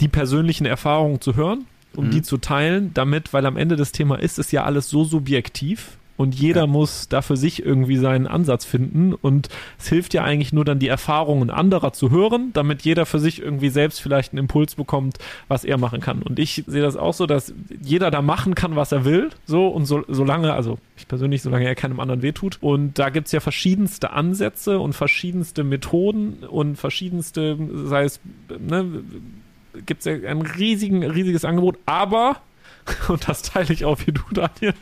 die persönlichen Erfahrungen zu hören, um mhm. die zu teilen, damit, weil am Ende des Thema ist es ja alles so subjektiv und jeder ja. muss da für sich irgendwie seinen Ansatz finden und es hilft ja eigentlich nur dann die Erfahrungen anderer zu hören, damit jeder für sich irgendwie selbst vielleicht einen Impuls bekommt, was er machen kann. Und ich sehe das auch so, dass jeder da machen kann, was er will, so und so, solange, also ich persönlich, solange er keinem anderen wehtut. Und da gibt es ja verschiedenste Ansätze und verschiedenste Methoden und verschiedenste, sei es, ne, gibt es ja ein riesigen, riesiges Angebot, aber und das teile ich auch wie du, Daniel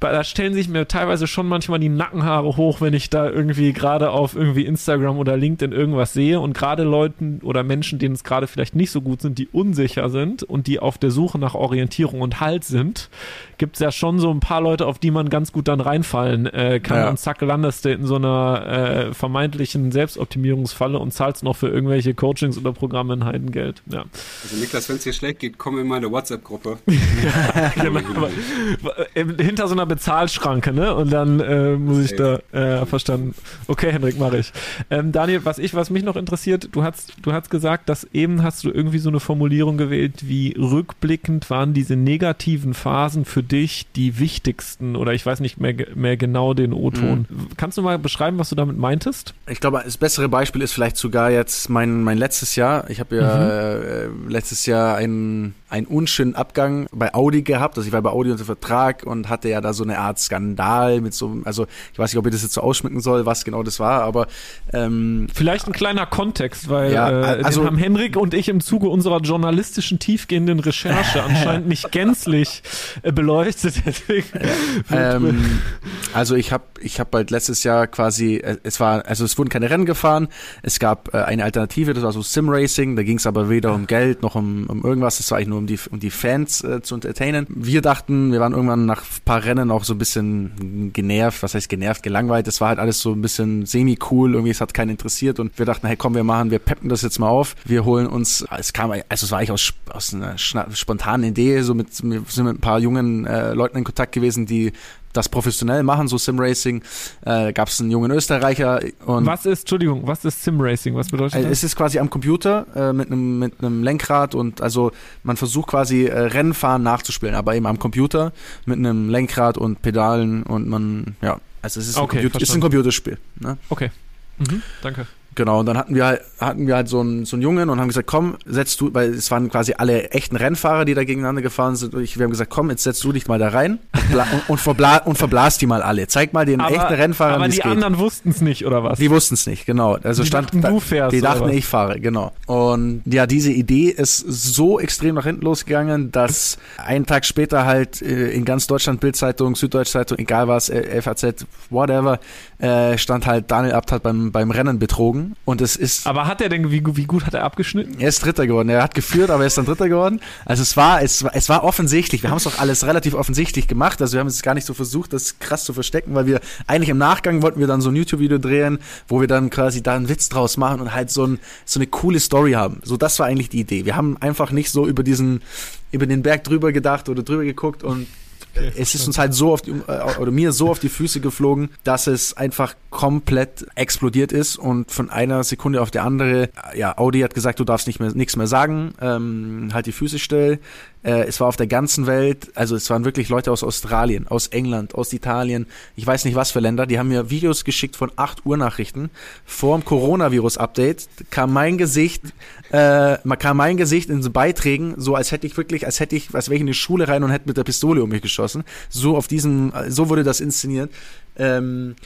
da stellen sich mir teilweise schon manchmal die Nackenhaare hoch, wenn ich da irgendwie gerade auf irgendwie Instagram oder LinkedIn irgendwas sehe und gerade Leuten oder Menschen, denen es gerade vielleicht nicht so gut sind, die unsicher sind und die auf der Suche nach Orientierung und Halt sind, gibt es ja schon so ein paar Leute, auf die man ganz gut dann reinfallen äh, kann ja. und zack landest du in so einer äh, vermeintlichen Selbstoptimierungsfalle und zahlst noch für irgendwelche Coachings oder Programme ein Heidengeld. Ja. Also Niklas, wenn es dir schlecht geht, komm in meine WhatsApp-Gruppe. ja, genau. hinter so einer Bezahlschranke, ne? Und dann äh, muss ich da äh, verstanden. Okay, Henrik, mache ich. Ähm, Daniel, was ich, was mich noch interessiert, du hast, du hast gesagt, dass eben hast du irgendwie so eine Formulierung gewählt, wie rückblickend waren diese negativen Phasen für dich die wichtigsten oder ich weiß nicht mehr, mehr genau den O-Ton. Mhm. Kannst du mal beschreiben, was du damit meintest? Ich glaube, das bessere Beispiel ist vielleicht sogar jetzt mein, mein letztes Jahr. Ich habe ja mhm. äh, letztes Jahr einen, einen unschönen Abgang bei Audi gehabt. Also ich war bei Audi unter Vertrag und hatte ja da so eine Art Skandal mit so, also ich weiß nicht, ob ich das jetzt so ausschmücken soll, was genau das war, aber ähm, vielleicht ein kleiner Kontext, weil ja, äh, also, haben Henrik und ich im Zuge unserer journalistischen tiefgehenden Recherche anscheinend nicht gänzlich äh, beleuchtet. ähm, also ich habe ich habe halt letztes Jahr quasi, äh, es war, also es wurden keine Rennen gefahren, es gab äh, eine Alternative, das war so Sim Racing, da ging es aber weder um Geld noch um, um irgendwas, das war eigentlich nur um die um die Fans äh, zu entertainen. Wir dachten, wir waren irgendwann nach ein paar Rennen auch so ein bisschen genervt, was heißt genervt, gelangweilt. Es war halt alles so ein bisschen semi-cool, irgendwie es hat keinen interessiert und wir dachten, hey komm, wir machen, wir peppen das jetzt mal auf. Wir holen uns, es kam, also es war eigentlich aus, aus einer spontanen Idee, so mit, wir sind mit ein paar jungen äh, Leuten in Kontakt gewesen, die das professionell machen, so Simracing. Äh, Gab es einen jungen Österreicher und Was ist, Entschuldigung, was ist Simracing? Was bedeutet äh, das? Es ist quasi am Computer äh, mit einem mit einem Lenkrad und also man versucht quasi äh, Rennfahren nachzuspielen, aber eben am Computer mit einem Lenkrad und Pedalen und man, ja, also es ist, okay, ein, Computer, ist ein Computerspiel. Ne? Okay. Mhm, danke. Genau, und dann hatten wir halt, hatten wir halt so einen, so einen Jungen und haben gesagt, komm, setzt du, weil es waren quasi alle echten Rennfahrer, die da gegeneinander gefahren sind. Ich, wir haben gesagt, komm, jetzt setzt du dich mal da rein und, und, und, verbla und verblas die mal alle. Zeig mal den aber, echten Rennfahrern, Aber die anderen wussten es nicht, oder was? Die wussten es nicht, genau. Also die stand, dachten, du fährst. Die dachten, ich fahre, genau. Und ja, diese Idee ist so extrem nach hinten losgegangen, dass einen Tag später halt äh, in ganz Deutschland Bildzeitung, Süddeutsche egal was, äh, FAZ, whatever, äh, stand halt Daniel Abt hat beim, beim Rennen betrogen. Und es ist aber hat er denn, wie, wie gut hat er abgeschnitten? Er ist Dritter geworden. Er hat geführt, aber er ist dann Dritter geworden. Also es war, es war, es war offensichtlich. Wir haben es doch alles relativ offensichtlich gemacht. Also wir haben es gar nicht so versucht, das krass zu verstecken, weil wir eigentlich im Nachgang wollten wir dann so ein YouTube-Video drehen, wo wir dann quasi da einen Witz draus machen und halt so, ein, so eine coole Story haben. So, das war eigentlich die Idee. Wir haben einfach nicht so über diesen, über den Berg drüber gedacht oder drüber geguckt und Okay, es ist uns halt so auf die, äh, oder mir so auf die Füße geflogen, dass es einfach komplett explodiert ist und von einer Sekunde auf die andere, ja, Audi hat gesagt, du darfst nicht mehr, nichts mehr sagen, ähm, halt die Füße still. Äh, es war auf der ganzen Welt, also es waren wirklich Leute aus Australien, aus England, aus Italien, ich weiß nicht was für Länder, die haben mir Videos geschickt von 8 Uhr Nachrichten. Vor dem Coronavirus-Update kam mein Gesicht, äh, kam mein Gesicht in so Beiträgen, so als hätte ich wirklich, als hätte ich, als wäre ich in die Schule rein und hätte mit der Pistole um mich geschossen. So auf diesem, so wurde das inszeniert. Ähm,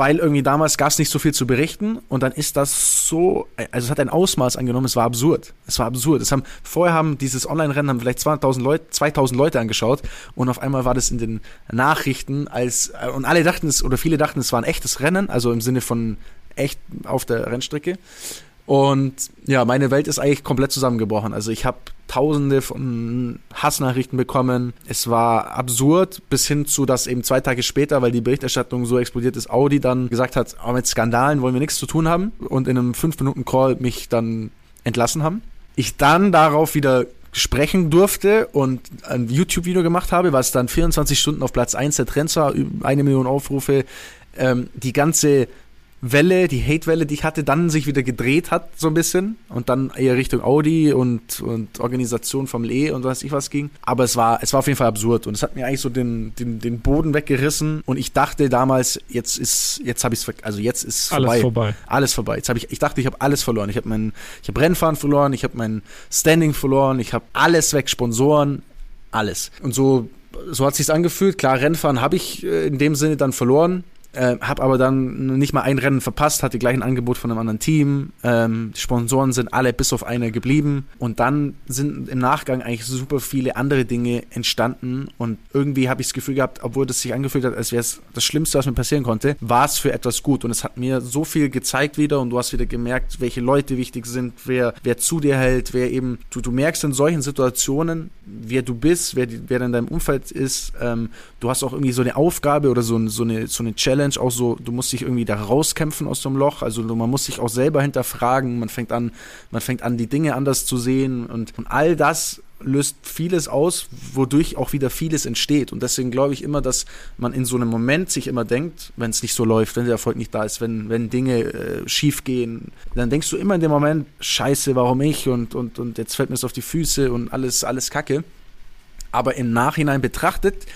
weil irgendwie damals gab es nicht so viel zu berichten und dann ist das so, also es hat ein Ausmaß angenommen, es war absurd. Es war absurd. Es haben, vorher haben dieses Online-Rennen vielleicht 2000 Leute, 2000 Leute angeschaut und auf einmal war das in den Nachrichten als, und alle dachten es, oder viele dachten, es war ein echtes Rennen, also im Sinne von echt auf der Rennstrecke. Und ja, meine Welt ist eigentlich komplett zusammengebrochen. Also ich habe tausende von Hassnachrichten bekommen. Es war absurd, bis hin zu, dass eben zwei Tage später, weil die Berichterstattung so explodiert ist, Audi dann gesagt hat, oh, mit Skandalen wollen wir nichts zu tun haben und in einem 5-Minuten-Call mich dann entlassen haben. Ich dann darauf wieder sprechen durfte und ein YouTube-Video gemacht habe, was dann 24 Stunden auf Platz 1 der Trends war, eine Million Aufrufe, ähm, die ganze Welle, die Hate-Welle, die ich hatte, dann sich wieder gedreht hat, so ein bisschen. Und dann eher Richtung Audi und, und Organisation vom E und weiß ich was ging. Aber es war, es war auf jeden Fall absurd. Und es hat mir eigentlich so den, den, den Boden weggerissen. Und ich dachte damals, jetzt ist, jetzt habe ich es, also jetzt ist vorbei. Alles vorbei. Alles vorbei. Jetzt habe ich, ich dachte, ich habe alles verloren. Ich habe mein, ich habe Rennfahren verloren, ich habe mein Standing verloren, ich habe alles weg, Sponsoren, alles. Und so, so hat sich's angefühlt. Klar, Rennfahren habe ich äh, in dem Sinne dann verloren. Äh, habe aber dann nicht mal ein Rennen verpasst, hatte gleich ein Angebot von einem anderen Team. Ähm, die Sponsoren sind alle bis auf eine geblieben. Und dann sind im Nachgang eigentlich super viele andere Dinge entstanden. Und irgendwie habe ich das Gefühl gehabt, obwohl das sich angefühlt hat, als wäre es das Schlimmste, was mir passieren konnte, war es für etwas gut. Und es hat mir so viel gezeigt wieder und du hast wieder gemerkt, welche Leute wichtig sind, wer, wer zu dir hält, wer eben, du, du merkst in solchen Situationen, wer du bist, wer, wer in deinem Umfeld ist. Ähm, du hast auch irgendwie so eine Aufgabe oder so, so, eine, so eine Challenge auch so, du musst dich irgendwie da rauskämpfen aus dem Loch. Also man muss sich auch selber hinterfragen. Man fängt an, man fängt an, die Dinge anders zu sehen und, und all das löst vieles aus, wodurch auch wieder vieles entsteht. Und deswegen glaube ich immer, dass man in so einem Moment sich immer denkt, wenn es nicht so läuft, wenn der Erfolg nicht da ist, wenn, wenn Dinge äh, schief gehen, dann denkst du immer in dem Moment, scheiße, warum ich? Und, und, und jetzt fällt mir es auf die Füße und alles, alles Kacke. Aber im Nachhinein betrachtet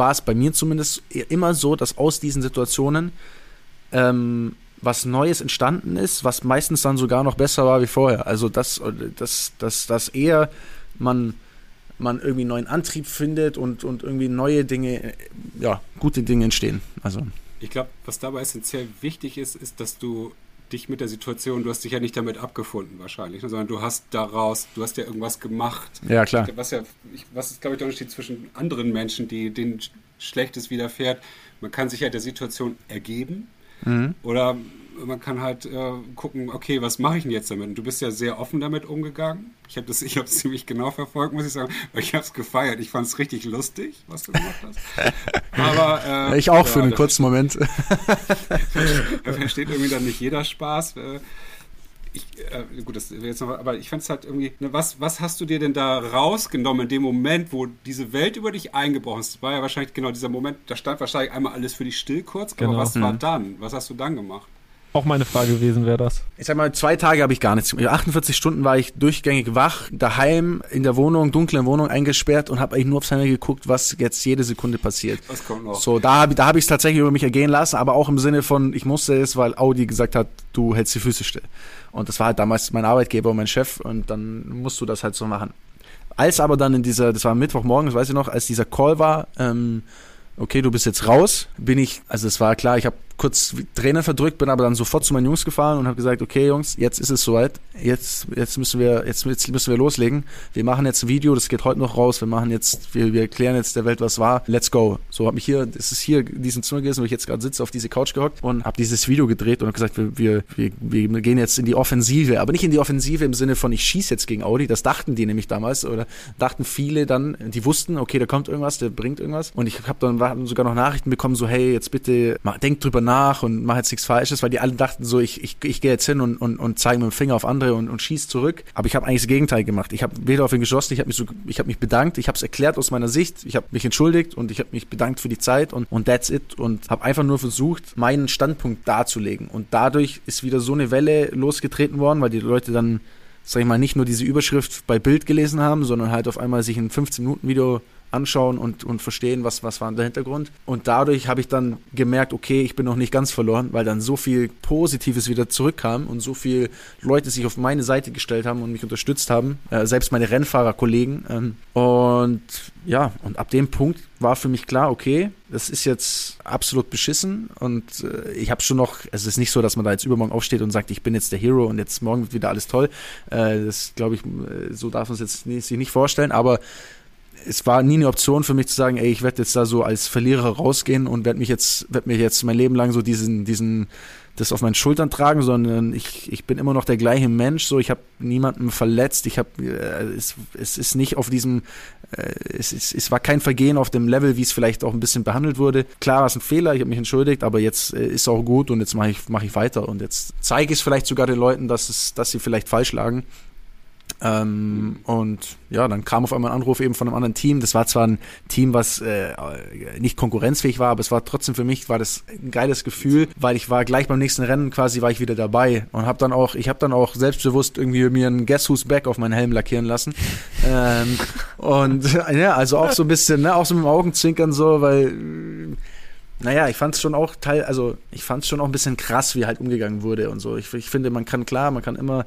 war es bei mir zumindest immer so, dass aus diesen Situationen ähm, was Neues entstanden ist, was meistens dann sogar noch besser war wie vorher. Also dass, dass, dass, dass eher man, man irgendwie neuen Antrieb findet und, und irgendwie neue Dinge, ja, gute Dinge entstehen. Also. Ich glaube, was dabei essentiell wichtig ist, ist, dass du dich mit der Situation, du hast dich ja nicht damit abgefunden wahrscheinlich, ne, sondern du hast daraus, du hast ja irgendwas gemacht. Ja, klar. Was, ja, was ist, glaube ich, der Unterschied zwischen anderen Menschen, die denen Schlechtes widerfährt? Man kann sich ja der Situation ergeben mhm. oder man kann halt äh, gucken, okay, was mache ich denn jetzt damit? Und du bist ja sehr offen damit umgegangen. Ich habe das, ich habe es ziemlich genau verfolgt, muss ich sagen, weil ich habe es gefeiert. Ich fand es richtig lustig, was du gemacht hast. Aber äh, ich auch ja, für einen kurzen Moment. da versteht irgendwie dann nicht jeder Spaß. Äh, ich, äh, gut, das jetzt noch, aber ich fand es halt irgendwie, ne, was, was hast du dir denn da rausgenommen in dem Moment, wo diese Welt über dich eingebrochen ist? Das war ja wahrscheinlich genau dieser Moment, da stand wahrscheinlich einmal alles für dich still kurz, genau. aber was mhm. war dann? Was hast du dann gemacht? Auch meine Frage gewesen wäre das. Ich sag mal, zwei Tage habe ich gar nichts. 48 Stunden war ich durchgängig wach, daheim, in der Wohnung, dunklen Wohnung eingesperrt und habe eigentlich nur aufs Handy geguckt, was jetzt jede Sekunde passiert. Was kommt noch? So, da habe da hab ich es tatsächlich über mich ergehen lassen, aber auch im Sinne von, ich musste es, weil Audi gesagt hat, du hältst die Füße still. Und das war halt damals mein Arbeitgeber und mein Chef und dann musst du das halt so machen. Als aber dann in dieser, das war Mittwochmorgen, das weiß ich noch, als dieser Call war, ähm, okay, du bist jetzt raus, bin ich, also es war klar, ich habe kurz Tränen verdrückt, bin aber dann sofort zu meinen Jungs gefahren und habe gesagt, okay Jungs, jetzt ist es soweit, jetzt, jetzt müssen wir, jetzt, jetzt müssen wir loslegen. Wir machen jetzt ein Video, das geht heute noch raus, wir machen jetzt, wir, wir erklären jetzt der Welt, was war, let's go. So habe ich hier, das ist hier in diesem Zimmer gewesen, wo ich jetzt gerade sitze, auf diese Couch gehockt und habe dieses Video gedreht und habe gesagt, wir, wir, wir, wir gehen jetzt in die Offensive, aber nicht in die Offensive im Sinne von, ich schieße jetzt gegen Audi, das dachten die nämlich damals oder dachten viele dann, die wussten, okay, da kommt irgendwas, der bringt irgendwas. Und ich habe dann sogar noch Nachrichten bekommen, so hey, jetzt bitte, denk drüber nach, nach und mach jetzt nichts Falsches, weil die alle dachten so, ich, ich, ich gehe jetzt hin und, und, und zeige mit dem Finger auf andere und, und schieße zurück. Aber ich habe eigentlich das Gegenteil gemacht. Ich habe weder auf ihn geschossen, ich habe mich, so, hab mich bedankt, ich habe es erklärt aus meiner Sicht, ich habe mich entschuldigt und ich habe mich bedankt für die Zeit und, und that's it und habe einfach nur versucht, meinen Standpunkt darzulegen. Und dadurch ist wieder so eine Welle losgetreten worden, weil die Leute dann, sag ich mal, nicht nur diese Überschrift bei Bild gelesen haben, sondern halt auf einmal sich ein 15-Minuten-Video anschauen und, und verstehen, was, was war der Hintergrund. Und dadurch habe ich dann gemerkt, okay, ich bin noch nicht ganz verloren, weil dann so viel Positives wieder zurückkam und so viele Leute sich auf meine Seite gestellt haben und mich unterstützt haben, äh, selbst meine Rennfahrerkollegen. Ähm, und ja, und ab dem Punkt war für mich klar, okay, das ist jetzt absolut beschissen und äh, ich habe schon noch, es ist nicht so, dass man da jetzt übermorgen aufsteht und sagt, ich bin jetzt der Hero und jetzt morgen wird wieder alles toll. Äh, das glaube ich, äh, so darf man es jetzt nicht, sich nicht vorstellen, aber es war nie eine Option für mich zu sagen, ey, ich werde jetzt da so als Verlierer rausgehen und werde mich jetzt, werde mir jetzt mein Leben lang so diesen, diesen, das auf meinen Schultern tragen, sondern ich, ich bin immer noch der gleiche Mensch. So, ich habe niemanden verletzt. Ich habe, äh, es, es ist nicht auf diesem, äh, es, es, es war kein Vergehen auf dem Level, wie es vielleicht auch ein bisschen behandelt wurde. Klar, war es ein Fehler. Ich habe mich entschuldigt, aber jetzt äh, ist auch gut und jetzt mache ich, mache ich weiter und jetzt zeige ich es vielleicht sogar den Leuten, dass es, dass sie vielleicht falsch lagen Ähm, und ja, dann kam auf einmal ein Anruf eben von einem anderen Team. Das war zwar ein Team, was äh, nicht konkurrenzfähig war, aber es war trotzdem für mich war das ein geiles Gefühl, weil ich war gleich beim nächsten Rennen quasi war ich wieder dabei und habe dann auch, ich habe dann auch selbstbewusst irgendwie mir ein Guess Who's Back auf meinen Helm lackieren lassen. ähm, und ja, also auch so ein bisschen, ne, auch so mit dem Augenzwinkern so, weil naja, ich fand es schon auch teil, also ich fand es schon auch ein bisschen krass, wie halt umgegangen wurde und so. Ich, ich finde, man kann klar, man kann immer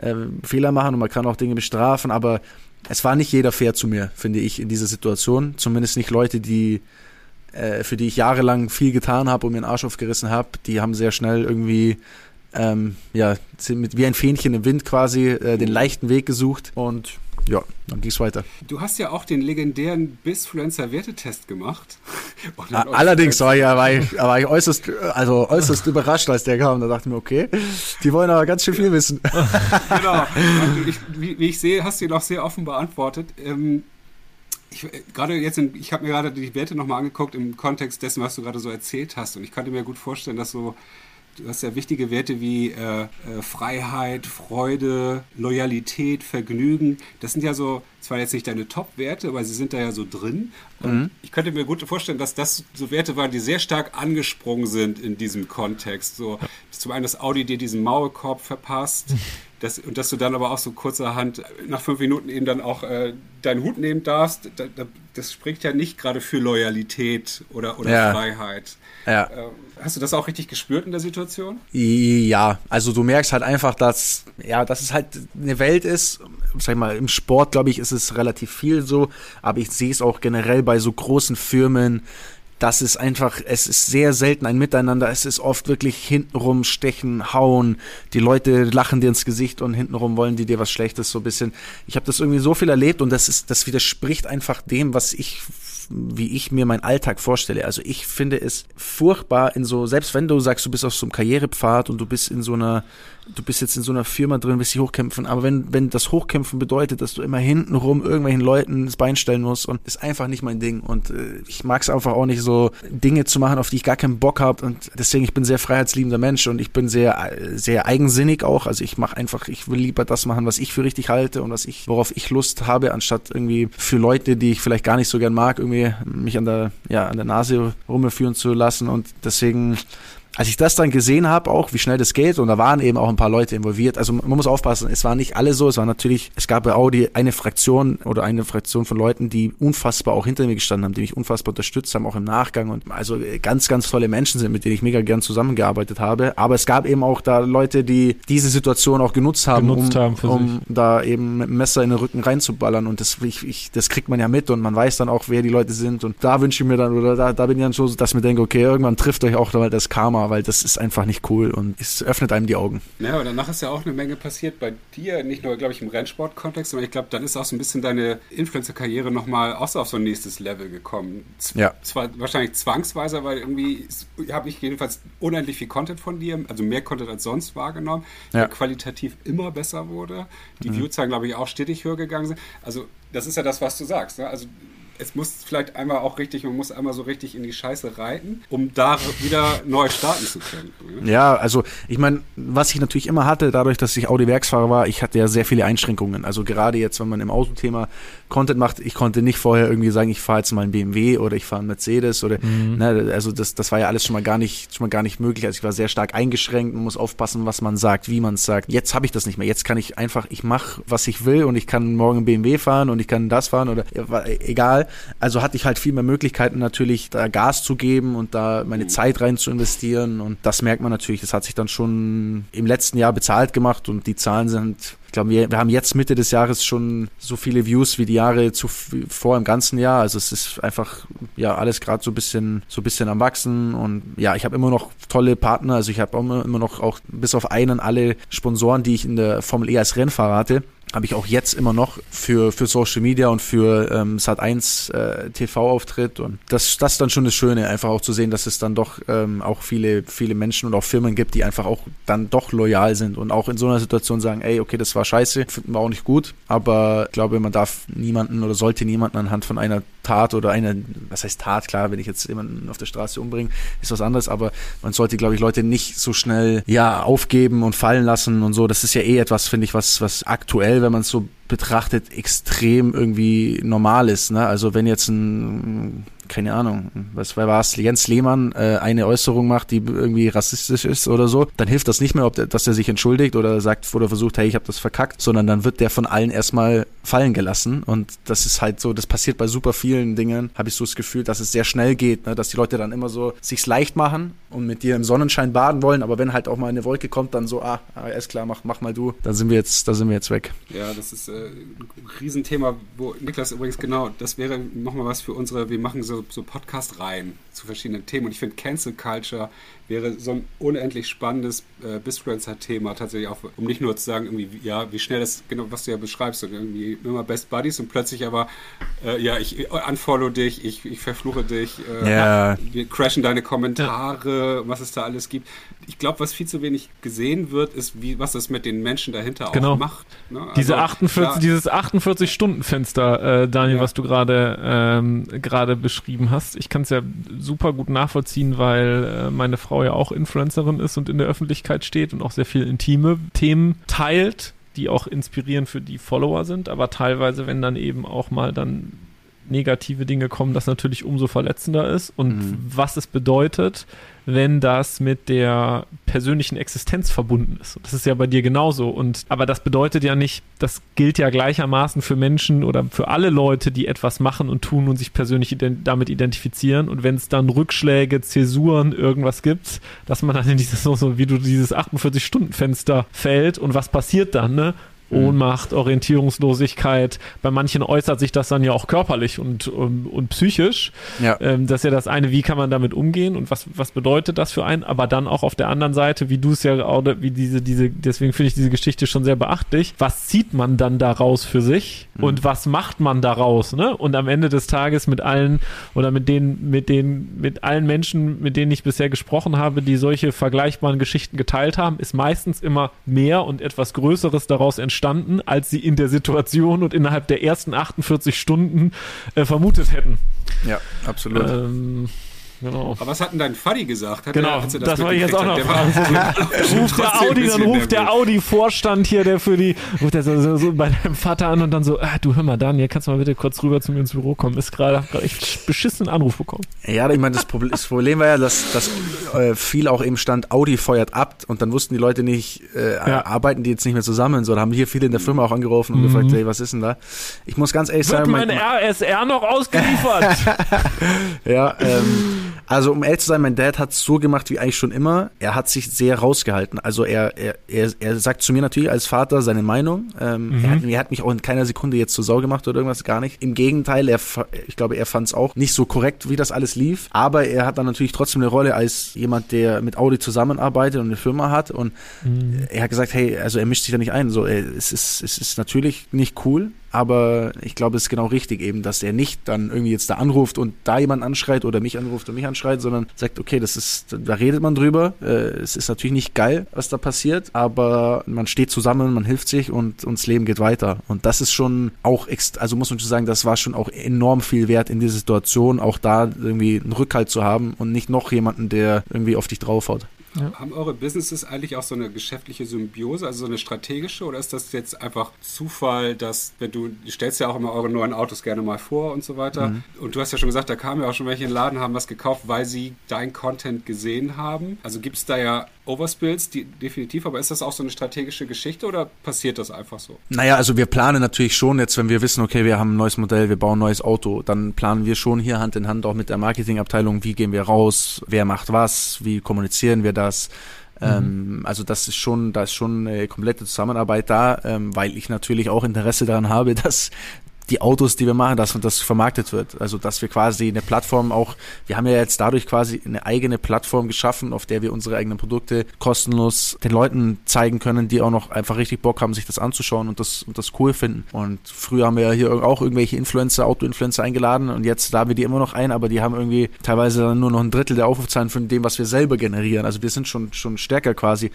äh, Fehler machen und man kann auch Dinge bestrafen, aber es war nicht jeder fair zu mir, finde ich, in dieser Situation. Zumindest nicht Leute, die äh, für die ich jahrelang viel getan habe und mir den Arsch aufgerissen habe. Die haben sehr schnell irgendwie ähm, ja, mit, wie ein Fähnchen im Wind quasi äh, den leichten Weg gesucht und ja, dann ging es weiter. Du hast ja auch den legendären Bisfluencer-Wertetest gemacht. Allerdings war ich, war, ich, war ich äußerst, also äußerst überrascht, als der kam. Da dachte ich mir, okay, die wollen aber ganz schön viel wissen. genau. Ich, wie, wie, ich sehe, hast du ihn auch sehr offen beantwortet. Ähm, ich, gerade jetzt, in, ich habe mir gerade die Werte nochmal angeguckt im Kontext dessen, was du gerade so erzählt hast. Und ich könnte mir gut vorstellen, dass so Du hast ja wichtige Werte wie äh, äh, Freiheit, Freude, Loyalität, Vergnügen. Das sind ja so, zwar jetzt nicht deine Top-Werte, aber sie sind da ja so drin. Und mhm. ich könnte mir gut vorstellen, dass das so Werte waren, die sehr stark angesprungen sind in diesem Kontext. So, zum einen, dass Audi dir diesen Maulkorb verpasst. Das, und dass du dann aber auch so kurzerhand nach fünf Minuten eben dann auch äh, deinen Hut nehmen darfst, da, da, das spricht ja nicht gerade für Loyalität oder, oder ja. Freiheit. Ja. Ähm, hast du das auch richtig gespürt in der Situation? Ja, also du merkst halt einfach, dass, ja, dass es halt eine Welt ist. Sag ich mal, im Sport, glaube ich, ist es relativ viel so, aber ich sehe es auch generell bei so großen Firmen, das ist einfach, es ist sehr selten ein Miteinander. Es ist oft wirklich hintenrum stechen, hauen. Die Leute lachen dir ins Gesicht und hintenrum wollen die dir was Schlechtes so ein bisschen. Ich habe das irgendwie so viel erlebt und das ist, das widerspricht einfach dem, was ich wie ich mir meinen Alltag vorstelle. Also ich finde es furchtbar in so, selbst wenn du sagst, du bist auf so einem Karrierepfad und du bist in so einer du bist jetzt in so einer Firma drin, willst dich hochkämpfen, aber wenn, wenn das Hochkämpfen bedeutet, dass du immer hintenrum irgendwelchen Leuten das Bein stellen musst und ist einfach nicht mein Ding. Und äh, ich mag es einfach auch nicht so Dinge zu machen, auf die ich gar keinen Bock habe und deswegen ich bin sehr freiheitsliebender Mensch und ich bin sehr sehr eigensinnig auch, also ich mache einfach, ich will lieber das machen, was ich für richtig halte und was ich worauf ich Lust habe, anstatt irgendwie für Leute, die ich vielleicht gar nicht so gern mag, irgendwie mich an der ja an der Nase rumführen zu lassen. Und deswegen als ich das dann gesehen habe, auch wie schnell das geht, und da waren eben auch ein paar Leute involviert, also man muss aufpassen, es waren nicht alle so, es war natürlich, es gab bei Audi eine Fraktion oder eine Fraktion von Leuten, die unfassbar auch hinter mir gestanden haben, die mich unfassbar unterstützt haben, auch im Nachgang. Und also ganz, ganz tolle Menschen sind, mit denen ich mega gern zusammengearbeitet habe. Aber es gab eben auch da Leute, die diese Situation auch genutzt haben, genutzt um, haben um da eben mit dem Messer in den Rücken reinzuballern. Und das, ich, ich, das kriegt man ja mit und man weiß dann auch, wer die Leute sind. Und da wünsche ich mir dann, oder da, da bin ich dann so, dass ich mir denke, okay, irgendwann trifft euch auch das Karma weil das ist einfach nicht cool und es öffnet einem die Augen. Ja, aber danach ist ja auch eine Menge passiert bei dir, nicht nur, glaube ich, im Rennsport-Kontext, sondern ich glaube, dann ist auch so ein bisschen deine Influencer-Karriere nochmal auch so auf so ein nächstes Level gekommen. Z ja. Zwar wahrscheinlich zwangsweise, weil irgendwie habe ich jedenfalls unendlich viel Content von dir, also mehr Content als sonst wahrgenommen, ja. der qualitativ immer besser wurde. Die mhm. Viewzahlen, glaube ich, auch stetig höher gegangen sind. Also das ist ja das, was du sagst. Ne? Also es muss vielleicht einmal auch richtig, man muss einmal so richtig in die Scheiße reiten, um da wieder neu starten zu können. Ne? Ja, also ich meine, was ich natürlich immer hatte, dadurch, dass ich Audi-Werksfahrer war, ich hatte ja sehr viele Einschränkungen. Also gerade jetzt, wenn man im Autothema Content macht, ich konnte nicht vorher irgendwie sagen, ich fahre jetzt mal einen BMW oder ich fahre einen Mercedes oder mhm. ne, also das, das war ja alles schon mal gar nicht, schon mal gar nicht möglich. Also ich war sehr stark eingeschränkt, man muss aufpassen, was man sagt, wie man es sagt. Jetzt habe ich das nicht mehr. Jetzt kann ich einfach, ich mache, was ich will und ich kann morgen einen BMW fahren und ich kann das fahren oder egal. Also hatte ich halt viel mehr Möglichkeiten natürlich, da Gas zu geben und da meine mhm. Zeit rein zu investieren. Und das merkt man natürlich, das hat sich dann schon im letzten Jahr bezahlt gemacht und die Zahlen sind ich glaube, wir, wir haben jetzt Mitte des Jahres schon so viele Views wie die Jahre zuvor im ganzen Jahr. Also es ist einfach ja alles gerade so ein bisschen so ein bisschen am wachsen und ja, ich habe immer noch tolle Partner. Also ich habe immer, immer noch auch bis auf einen alle Sponsoren, die ich in der Formel E als Rennfahrer hatte habe ich auch jetzt immer noch für, für Social Media und für ähm, Sat1 äh, TV-Auftritt. Und das, das ist dann schon das Schöne, einfach auch zu sehen, dass es dann doch ähm, auch viele, viele Menschen und auch Firmen gibt, die einfach auch dann doch loyal sind und auch in so einer Situation sagen, ey, okay, das war scheiße, finden wir auch nicht gut, aber ich glaube, man darf niemanden oder sollte niemanden anhand von einer Tat oder eine, was heißt Tat, klar, wenn ich jetzt jemanden auf der Straße umbringe, ist was anderes, aber man sollte, glaube ich, Leute nicht so schnell, ja, aufgeben und fallen lassen und so. Das ist ja eh etwas, finde ich, was, was aktuell, wenn man es so betrachtet, extrem irgendwie normal ist. Ne? Also wenn jetzt ein keine Ahnung, was war es, Jens Lehmann äh, eine Äußerung macht, die irgendwie rassistisch ist oder so, dann hilft das nicht mehr, ob der, dass er sich entschuldigt oder sagt oder versucht, hey, ich habe das verkackt, sondern dann wird der von allen erstmal fallen gelassen und das ist halt so, das passiert bei super vielen Dingen, habe ich so das Gefühl, dass es sehr schnell geht, ne? dass die Leute dann immer so sich's leicht machen und mit dir im Sonnenschein baden wollen, aber wenn halt auch mal eine Wolke kommt, dann so, ah, ah ist klar, mach, mach mal du, dann sind wir jetzt, da sind wir jetzt weg. Ja, das ist äh, Riesenthema, wo Niklas übrigens genau, das wäre nochmal was für unsere, wir machen so so, Podcast-Reihen zu verschiedenen Themen. Und ich finde, Cancel Culture wäre so ein unendlich spannendes äh, Bisfluencer-Thema tatsächlich auch, um nicht nur zu sagen, irgendwie, ja, wie schnell das, genau, was du ja beschreibst, und irgendwie immer Best Buddies und plötzlich aber, äh, ja, ich unfollow dich, ich, ich verfluche dich, äh, ja. wir crashen deine Kommentare, ja. was es da alles gibt. Ich glaube, was viel zu wenig gesehen wird, ist, wie, was das mit den Menschen dahinter genau. auch macht. Ne? Also, Diese 48, ja. Dieses 48-Stunden-Fenster, äh, Daniel, was du gerade ähm, gerade beschrieben hast. Ich kann es ja super gut nachvollziehen, weil äh, meine Frau ja auch Influencerin ist und in der Öffentlichkeit steht und auch sehr viel intime Themen teilt, die auch inspirierend für die Follower sind, aber teilweise, wenn dann eben auch mal dann negative Dinge kommen, das natürlich umso verletzender ist und mhm. was es bedeutet, wenn das mit der persönlichen Existenz verbunden ist. Das ist ja bei dir genauso. Und aber das bedeutet ja nicht, das gilt ja gleichermaßen für Menschen oder für alle Leute, die etwas machen und tun und sich persönlich ident damit identifizieren. Und wenn es dann Rückschläge, Zäsuren, irgendwas gibt, dass man dann in dieses so, so wie du dieses 48-Stunden-Fenster fällt und was passiert dann, ne? Mhm. Ohnmacht, Orientierungslosigkeit. Bei manchen äußert sich das dann ja auch körperlich und, und, und psychisch. Ja. Ähm, das ist ja das eine, wie kann man damit umgehen und was, was bedeutet das für einen? Aber dann auch auf der anderen Seite, wie du es ja auch, wie diese, diese, deswegen finde ich diese Geschichte schon sehr beachtlich. Was zieht man dann daraus für sich mhm. und was macht man daraus? Ne? Und am Ende des Tages mit allen oder mit denen, mit denen, mit allen Menschen, mit denen ich bisher gesprochen habe, die solche vergleichbaren Geschichten geteilt haben, ist meistens immer mehr und etwas Größeres daraus entstanden entstanden, als sie in der Situation und innerhalb der ersten 48 Stunden äh, vermutet hätten. Ja, absolut. Ähm, Genau. Aber was hat denn dein Fuddy gesagt? Hat genau, er, das, das wollte ich jetzt auch noch fragen. ruft der Audi, dann ruft der Audi-Vorstand hier, der für die, ruft der so, so, so, bei deinem Vater an und dann so, ah, du hör mal, Daniel, kannst du mal bitte kurz rüber zu mir ins Büro kommen? Ist gerade, hab gerade echt beschissenen Anruf bekommen. Ja, ich meine, das Problem, das Problem war ja, dass, dass äh, viel auch eben stand, Audi feuert ab und dann wussten die Leute nicht, äh, ja. arbeiten die jetzt nicht mehr zusammen, so, da haben hier viele in der Firma auch angerufen und mhm. gefragt, hey, was ist denn da? Ich muss ganz ehrlich Wird sagen, mein, mein RSR noch ausgeliefert? ja, ähm, also um ehrlich zu sein, mein Dad hat es so gemacht wie eigentlich schon immer. Er hat sich sehr rausgehalten. Also er, er, er, er sagt zu mir natürlich als Vater seine Meinung. Ähm, mhm. er, hat, er, hat, mich auch in keiner Sekunde jetzt zur Sau gemacht oder irgendwas, gar nicht. Im Gegenteil, er, ich glaube, er fand es auch nicht so korrekt, wie das alles lief. Aber er hat dann natürlich trotzdem eine Rolle als jemand, der mit Audi zusammenarbeitet und eine Firma hat. Und mhm. er hat gesagt, hey, also er mischt sich da nicht ein. So, es ist, es ist natürlich nicht cool, aber ich glaube, es ist genau richtig eben, dass er nicht dann irgendwie jetzt da anruft und da jemand anschreit oder mich anruft und mich anschreit, sondern sagt, okay, das ist, da redet man drüber. Äh, es ist natürlich nicht geil, was da passiert, aber man steht zusammen, man hilft sich und, das Leben geht weiter. Und das ist schon auch, also muss man schon sagen, das war schon auch enorm viel wert in dieser Situation, auch da irgendwie einen Rückhalt zu haben und nicht noch jemanden, der irgendwie auf dich draufhaut. Ja. Haben eure Businesses eigentlich auch so eine geschäftliche Symbiose, also so eine strategische, oder ist das jetzt einfach Zufall, dass, wenn du, du stellst ja auch immer eure neuen Autos gerne mal vor und so weiter. Mhm. Und du hast ja schon gesagt, da kamen ja auch schon welche in den Laden, haben was gekauft, weil sie dein Content gesehen haben. Also gibt es da ja Overspills, die, definitiv, aber ist das auch so eine strategische Geschichte oder passiert das einfach so? Naja, also wir planen natürlich schon jetzt, wenn wir wissen, okay, wir haben ein neues Modell, wir bauen ein neues Auto, dann planen wir schon hier Hand in Hand auch mit der Marketingabteilung, wie gehen wir raus, wer macht was, wie kommunizieren wir das. Mhm. Ähm, also das ist schon, da ist schon eine komplette Zusammenarbeit da, ähm, weil ich natürlich auch Interesse daran habe, dass die Autos, die wir machen, dass das vermarktet wird. Also dass wir quasi eine Plattform auch, wir haben ja jetzt dadurch quasi eine eigene Plattform geschaffen, auf der wir unsere eigenen Produkte kostenlos den Leuten zeigen können, die auch noch einfach richtig Bock haben, sich das anzuschauen und das, und das cool finden. Und früher haben wir ja hier auch irgendwelche Influencer, Auto-Influencer eingeladen und jetzt laden wir die immer noch ein, aber die haben irgendwie teilweise nur noch ein Drittel der Aufrufzahlen von dem, was wir selber generieren. Also wir sind schon, schon stärker quasi.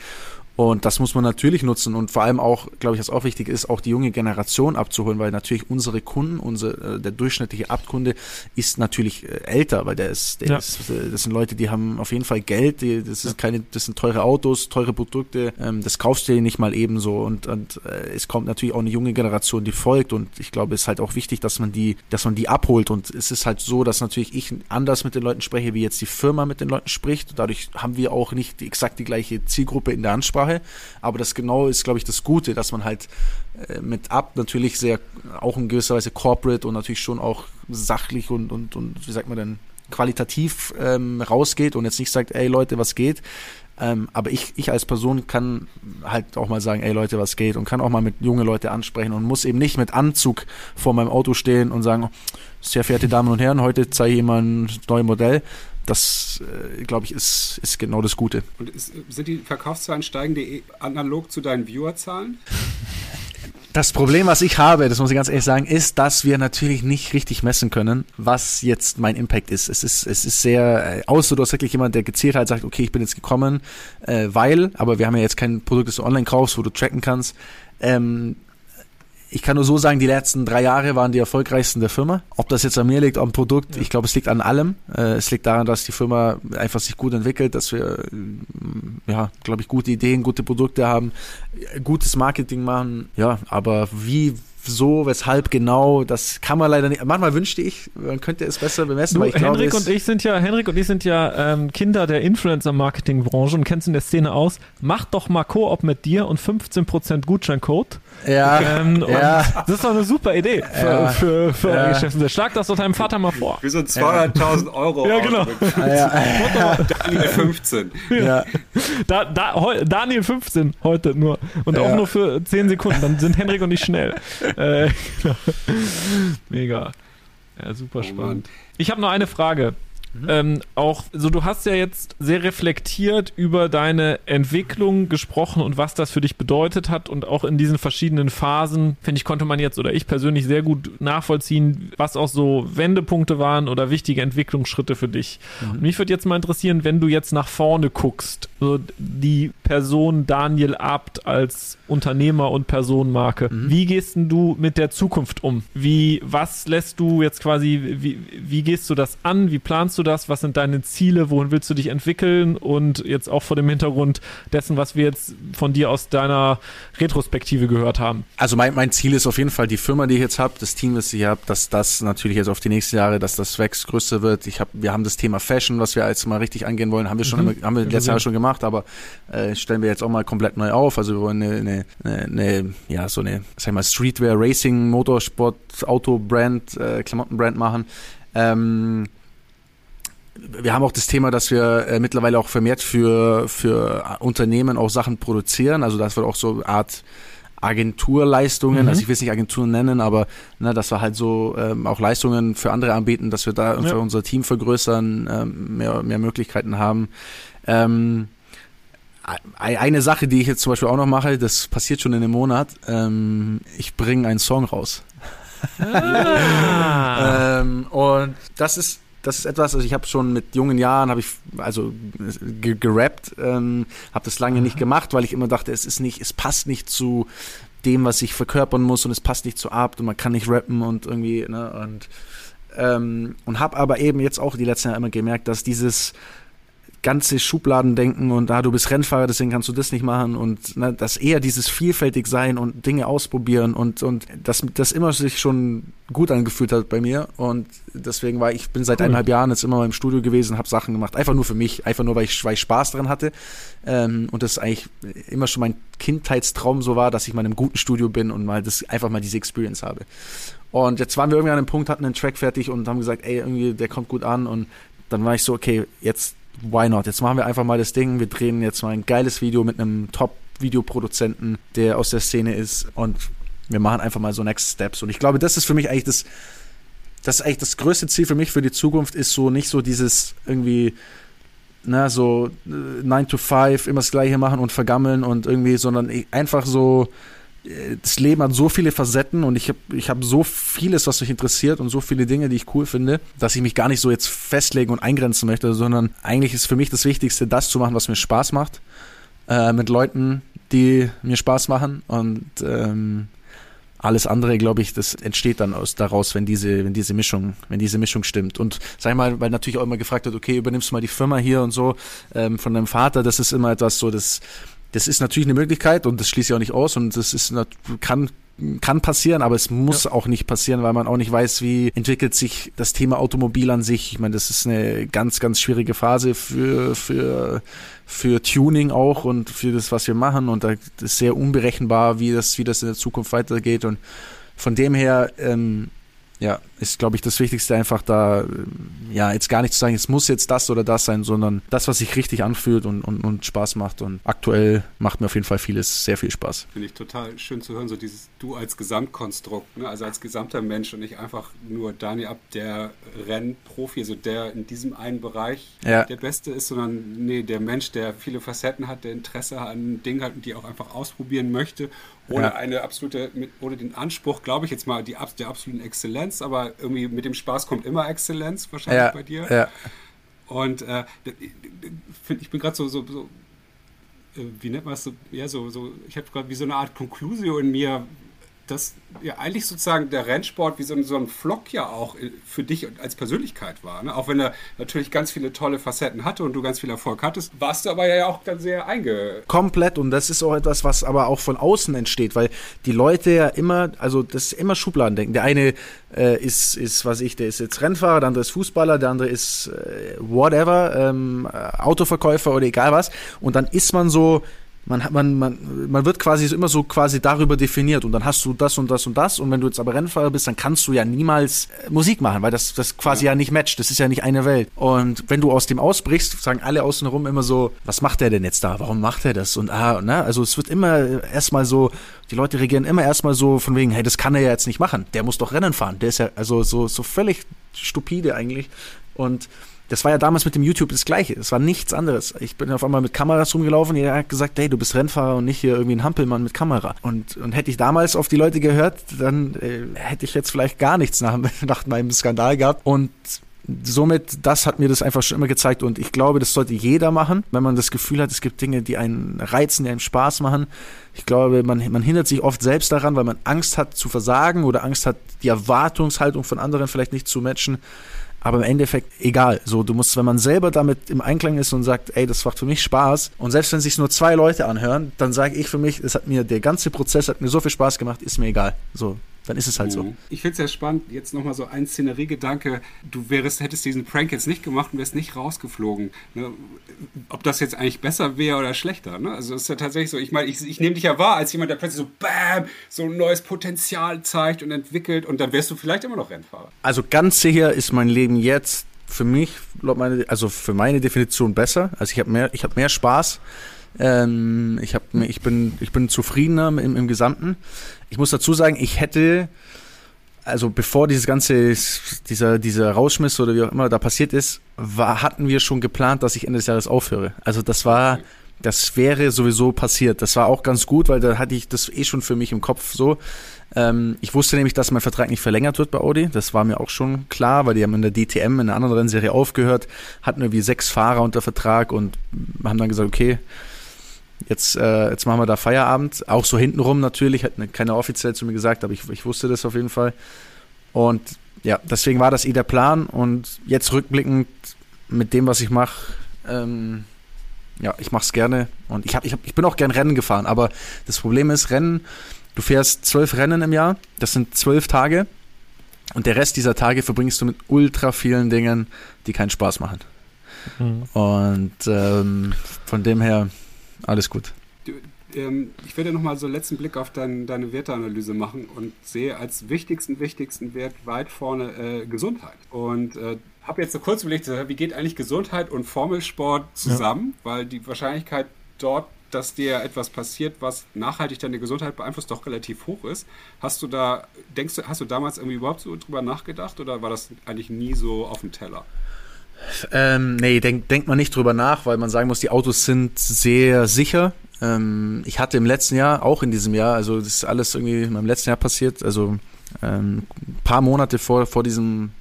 Und das muss man natürlich nutzen. Und vor allem auch, glaube ich, was auch wichtig ist, auch die junge Generation abzuholen, weil natürlich unsere Kunden, unsere, äh, der durchschnittliche Abkunde ist natürlich äh, älter, weil der ist, der ja. ist, äh, das sind Leute, die haben auf jeden Fall Geld, die, das ist keine, das sind teure Autos, teure Produkte, ähm, das kaufst du dir nicht mal ebenso und, und äh, es kommt natürlich auch eine junge Generation, die folgt. Und ich glaube, es ist halt auch wichtig, dass man die, dass man die abholt. Und es ist halt so, dass natürlich ich anders mit den Leuten spreche, wie jetzt die Firma mit den Leuten spricht. Dadurch haben wir auch nicht exakt die gleiche Zielgruppe in der Ansprache Sprache. Aber das genau ist, glaube ich, das Gute, dass man halt äh, mit Ab natürlich sehr, auch in gewisser Weise corporate und natürlich schon auch sachlich und, und, und wie sagt man denn, qualitativ ähm, rausgeht und jetzt nicht sagt, ey Leute, was geht. Ähm, aber ich, ich als Person kann halt auch mal sagen, ey Leute, was geht und kann auch mal mit junge Leute ansprechen und muss eben nicht mit Anzug vor meinem Auto stehen und sagen, sehr verehrte Damen und Herren, heute zeige ich Ihnen mal ein neues Modell, das, äh, glaube ich, ist, ist genau das Gute. Und ist, sind die Verkaufszahlen steigen die analog zu deinen Viewerzahlen? Das Problem, was ich habe, das muss ich ganz ehrlich sagen, ist, dass wir natürlich nicht richtig messen können, was jetzt mein Impact ist. Es ist, es ist sehr, äh, außer du hast wirklich jemand, der gezielt halt sagt, okay, ich bin jetzt gekommen, äh, weil, aber wir haben ja jetzt kein Produkt, das du online kaufst, wo du tracken kannst. Ähm, ich kann nur so sagen, die letzten drei Jahre waren die erfolgreichsten der Firma. Ob das jetzt an mir liegt, am Produkt, ja. ich glaube, es liegt an allem. Äh, es liegt daran, dass die Firma einfach sich gut entwickelt, dass wir, äh, ja, glaube ich, gute Ideen, gute Produkte haben, gutes Marketing machen. Ja, aber wie so, weshalb genau, das kann man leider nicht. Manchmal wünschte ich, man könnte es besser bemessen. Du, weil ich Henrik glaube, und ich sind ja, Henrik und ich sind ja ähm, Kinder der Influencer-Marketing-Branche und kennst in der Szene aus. Mach doch mal Koop mit dir und 15% Gutscheincode. Ja. Ähm, ja. Das ist doch eine super Idee für, ja. für, für ja. Geschäftsmodell. Schlag das doch deinem Vater mal vor. Für so 200.000 Euro. Ja, genau. Ja. Daniel 15. Ja. Da, da, Daniel 15 heute nur. Und auch nur für 10 Sekunden. Dann sind Henrik und ich schnell. Äh, genau. Mega. Ja, super oh spannend. Ich habe noch eine Frage. Mhm. Ähm, auch, so du hast ja jetzt sehr reflektiert über deine Entwicklung gesprochen und was das für dich bedeutet hat und auch in diesen verschiedenen Phasen, finde ich, konnte man jetzt oder ich persönlich sehr gut nachvollziehen, was auch so Wendepunkte waren oder wichtige Entwicklungsschritte für dich. Mhm. Und mich würde jetzt mal interessieren, wenn du jetzt nach vorne guckst, so die Person Daniel Abt als Unternehmer und Personenmarke, mhm. wie gehst du mit der Zukunft um? Wie, was lässt du jetzt quasi, wie, wie gehst du das an? Wie planst du das? Was sind deine Ziele? Wohin willst du dich entwickeln? Und jetzt auch vor dem Hintergrund dessen, was wir jetzt von dir aus deiner Retrospektive gehört haben. Also mein, mein Ziel ist auf jeden Fall die Firma, die ich jetzt habe, das Team, das ich habe, dass das natürlich jetzt auf die nächsten Jahre, dass das wächst, größer wird. Ich hab, wir haben das Thema Fashion, was wir jetzt mal richtig angehen wollen, haben wir schon, mhm. immer, haben wir letztes Jahr schon gemacht, aber äh, stellen wir jetzt auch mal komplett neu auf. Also wir wollen eine, eine, eine, ja so eine, sag ich mal Streetwear, Racing, Motorsport, Auto Brand, äh, Klamottenbrand machen. Ähm, wir haben auch das Thema, dass wir äh, mittlerweile auch vermehrt für, für Unternehmen auch Sachen produzieren. Also das wird auch so eine Art Agenturleistungen, mhm. also ich will es nicht Agenturen nennen, aber ne, dass wir halt so ähm, auch Leistungen für andere anbieten, dass wir da ja. unser Team vergrößern, ähm, mehr, mehr Möglichkeiten haben. Ähm, eine Sache, die ich jetzt zum Beispiel auch noch mache, das passiert schon in einem Monat, ähm, ich bringe einen Song raus. Ah. ähm, und das ist das ist etwas, also ich habe schon mit jungen Jahren, habe ich also gerappt, ähm, habe das lange nicht gemacht, weil ich immer dachte, es ist nicht, es passt nicht zu dem, was ich verkörpern muss und es passt nicht zu Art und man kann nicht rappen und irgendwie, ne, und ähm, und habe aber eben jetzt auch die letzten Jahre immer gemerkt, dass dieses ganze Schubladendenken und da ah, du bist Rennfahrer, deswegen kannst du das nicht machen und ne, das eher dieses vielfältig sein und Dinge ausprobieren und und das das immer sich schon gut angefühlt hat bei mir und deswegen war ich bin seit cool. eineinhalb Jahren jetzt immer mal im Studio gewesen, habe Sachen gemacht, einfach nur für mich, einfach nur weil ich, weil ich Spaß dran hatte ähm, und das eigentlich immer schon mein Kindheitstraum so war, dass ich mal in einem guten Studio bin und mal das einfach mal diese Experience habe. Und jetzt waren wir irgendwie an einem Punkt, hatten einen Track fertig und haben gesagt, ey, irgendwie der kommt gut an und dann war ich so, okay, jetzt why not? Jetzt machen wir einfach mal das Ding. Wir drehen jetzt mal ein geiles Video mit einem Top-Videoproduzenten, der aus der Szene ist und wir machen einfach mal so Next Steps. Und ich glaube, das ist für mich eigentlich das, das eigentlich das größte Ziel für mich für die Zukunft, ist so nicht so dieses irgendwie, na, so 9 äh, to 5, immer das Gleiche machen und vergammeln und irgendwie, sondern einfach so das Leben hat so viele Facetten und ich habe ich hab so vieles, was mich interessiert und so viele Dinge, die ich cool finde, dass ich mich gar nicht so jetzt festlegen und eingrenzen möchte, sondern eigentlich ist für mich das Wichtigste, das zu machen, was mir Spaß macht äh, mit Leuten, die mir Spaß machen und ähm, alles andere, glaube ich, das entsteht dann aus daraus, wenn diese, wenn diese Mischung, wenn diese Mischung stimmt. Und sag ich mal, weil natürlich auch immer gefragt wird, okay, übernimmst du mal die Firma hier und so ähm, von deinem Vater, das ist immer etwas so, das, das ist natürlich eine Möglichkeit und das schließe ich auch nicht aus und das ist kann kann passieren, aber es muss ja. auch nicht passieren, weil man auch nicht weiß, wie entwickelt sich das Thema Automobil an sich. Ich meine, das ist eine ganz, ganz schwierige Phase für, für, für Tuning auch und für das, was wir machen. Und da ist sehr unberechenbar, wie das, wie das in der Zukunft weitergeht. Und von dem her, ähm, ja, ist, glaube ich, das Wichtigste einfach da, ja, jetzt gar nicht zu sagen, es muss jetzt das oder das sein, sondern das, was sich richtig anfühlt und, und, und Spaß macht. Und aktuell macht mir auf jeden Fall vieles sehr viel Spaß. Finde ich total schön zu hören, so dieses Du als Gesamtkonstrukt, ne? also als gesamter Mensch und nicht einfach nur Daniel Ab, der Rennprofi, also der in diesem einen Bereich ja. der Beste ist, sondern nee, der Mensch, der viele Facetten hat, der Interesse an Dingen hat und die auch einfach ausprobieren möchte, ohne ja. eine absolute, ohne den Anspruch, glaube ich jetzt mal, die, der absoluten Exzellenz, aber irgendwie mit dem Spaß kommt immer Exzellenz wahrscheinlich ja, bei dir. Ja. Und äh, ich bin gerade so, so, so, äh, wie nennt man es so, ja, so, so ich habe gerade wie so eine Art Conclusio in mir, dass ja eigentlich sozusagen der Rennsport wie so ein, so ein Flock ja auch äh, für dich als Persönlichkeit war. Ne? Auch wenn er natürlich ganz viele tolle Facetten hatte und du ganz viel Erfolg hattest, warst du aber ja auch dann sehr einge... Komplett und das ist auch etwas, was aber auch von außen entsteht, weil die Leute ja immer, also das ist immer Schubladendenken. Der eine äh, ist, ist, was ich, der ist jetzt Rennfahrer, der andere ist Fußballer, der andere ist äh, whatever, ähm, Autoverkäufer oder egal was und dann ist man so man man, man, man wird quasi immer so quasi darüber definiert und dann hast du das und das und das und wenn du jetzt aber Rennfahrer bist, dann kannst du ja niemals äh, Musik machen, weil das, das quasi ja. ja nicht matcht, das ist ja nicht eine Welt. Und wenn du aus dem ausbrichst, sagen alle außenrum immer so, was macht der denn jetzt da? Warum macht er das? Und ah, ne? Also es wird immer erstmal so, die Leute reagieren immer erstmal so von wegen, hey, das kann er ja jetzt nicht machen. Der muss doch Rennen fahren. Der ist ja also so, so völlig stupide eigentlich. Und das war ja damals mit dem YouTube das Gleiche. Es war nichts anderes. Ich bin auf einmal mit Kameras rumgelaufen. Jeder hat gesagt, hey, du bist Rennfahrer und nicht hier irgendwie ein Hampelmann mit Kamera. Und, und hätte ich damals auf die Leute gehört, dann äh, hätte ich jetzt vielleicht gar nichts nach, nach meinem Skandal gehabt. Und somit, das hat mir das einfach schon immer gezeigt und ich glaube, das sollte jeder machen, wenn man das Gefühl hat, es gibt Dinge, die einen reizen, die einem Spaß machen. Ich glaube, man, man hindert sich oft selbst daran, weil man Angst hat zu versagen oder Angst hat, die Erwartungshaltung von anderen vielleicht nicht zu matchen. Aber im Endeffekt egal. So, du musst, wenn man selber damit im Einklang ist und sagt, ey, das macht für mich Spaß. Und selbst wenn sich nur zwei Leute anhören, dann sage ich für mich, es hat mir, der ganze Prozess hat mir so viel Spaß gemacht, ist mir egal. So, dann ist es halt so. Mhm. Ich finde es ja spannend, jetzt nochmal so ein Szeneriegedanke, du wärst, hättest diesen Prank jetzt nicht gemacht und wärst nicht rausgeflogen. Ne? Ob das jetzt eigentlich besser wäre oder schlechter. Ne? Also es ist ja tatsächlich so, ich meine, ich, ich nehme dich ja wahr als jemand, der plötzlich so BAM, so ein neues Potenzial zeigt und entwickelt und dann wärst du vielleicht immer noch Rennfahrer. Also ganz sicher ist mein Leben jetzt für mich, meine, also für meine Definition besser. Also ich habe mehr, ich habe mehr Spaß. Ähm, ich, hab, ich, bin, ich bin zufriedener im, im Gesamten. Ich muss dazu sagen, ich hätte, also bevor dieses ganze, dieser, dieser Rauschmiss oder wie auch immer da passiert ist, war, hatten wir schon geplant, dass ich Ende des Jahres aufhöre. Also das war, das wäre sowieso passiert. Das war auch ganz gut, weil da hatte ich das eh schon für mich im Kopf so. Ähm, ich wusste nämlich, dass mein Vertrag nicht verlängert wird bei Audi. Das war mir auch schon klar, weil die haben in der DTM in einer anderen Rennserie aufgehört, hatten irgendwie sechs Fahrer unter Vertrag und haben dann gesagt, okay, Jetzt, äh, jetzt machen wir da Feierabend. Auch so hintenrum natürlich, hat ne, keiner offiziell zu mir gesagt, aber ich, ich wusste das auf jeden Fall. Und ja, deswegen war das eh der Plan. Und jetzt rückblickend mit dem, was ich mache, ähm, ja, ich mache es gerne. Und ich, hab, ich, hab, ich bin auch gern Rennen gefahren. Aber das Problem ist, Rennen, du fährst zwölf Rennen im Jahr, das sind zwölf Tage. Und der Rest dieser Tage verbringst du mit ultra vielen Dingen, die keinen Spaß machen. Mhm. Und ähm, von dem her, alles gut. Du, ähm, ich werde nochmal so einen letzten Blick auf dein, deine Werteanalyse machen und sehe als wichtigsten, wichtigsten Wert weit vorne äh, Gesundheit. Und äh, habe jetzt so kurz überlegt, wie geht eigentlich Gesundheit und Formelsport zusammen? Ja. Weil die Wahrscheinlichkeit dort dass dir etwas passiert, was nachhaltig deine Gesundheit beeinflusst, doch relativ hoch ist. Hast du da, denkst du, hast du damals irgendwie überhaupt so drüber nachgedacht oder war das eigentlich nie so auf dem Teller? Ähm, nee, denk, denkt man nicht drüber nach, weil man sagen muss, die Autos sind sehr sicher. Ähm, ich hatte im letzten Jahr, auch in diesem Jahr, also das ist alles irgendwie meinem letzten Jahr passiert, also ähm, ein paar Monate vor, vor diesem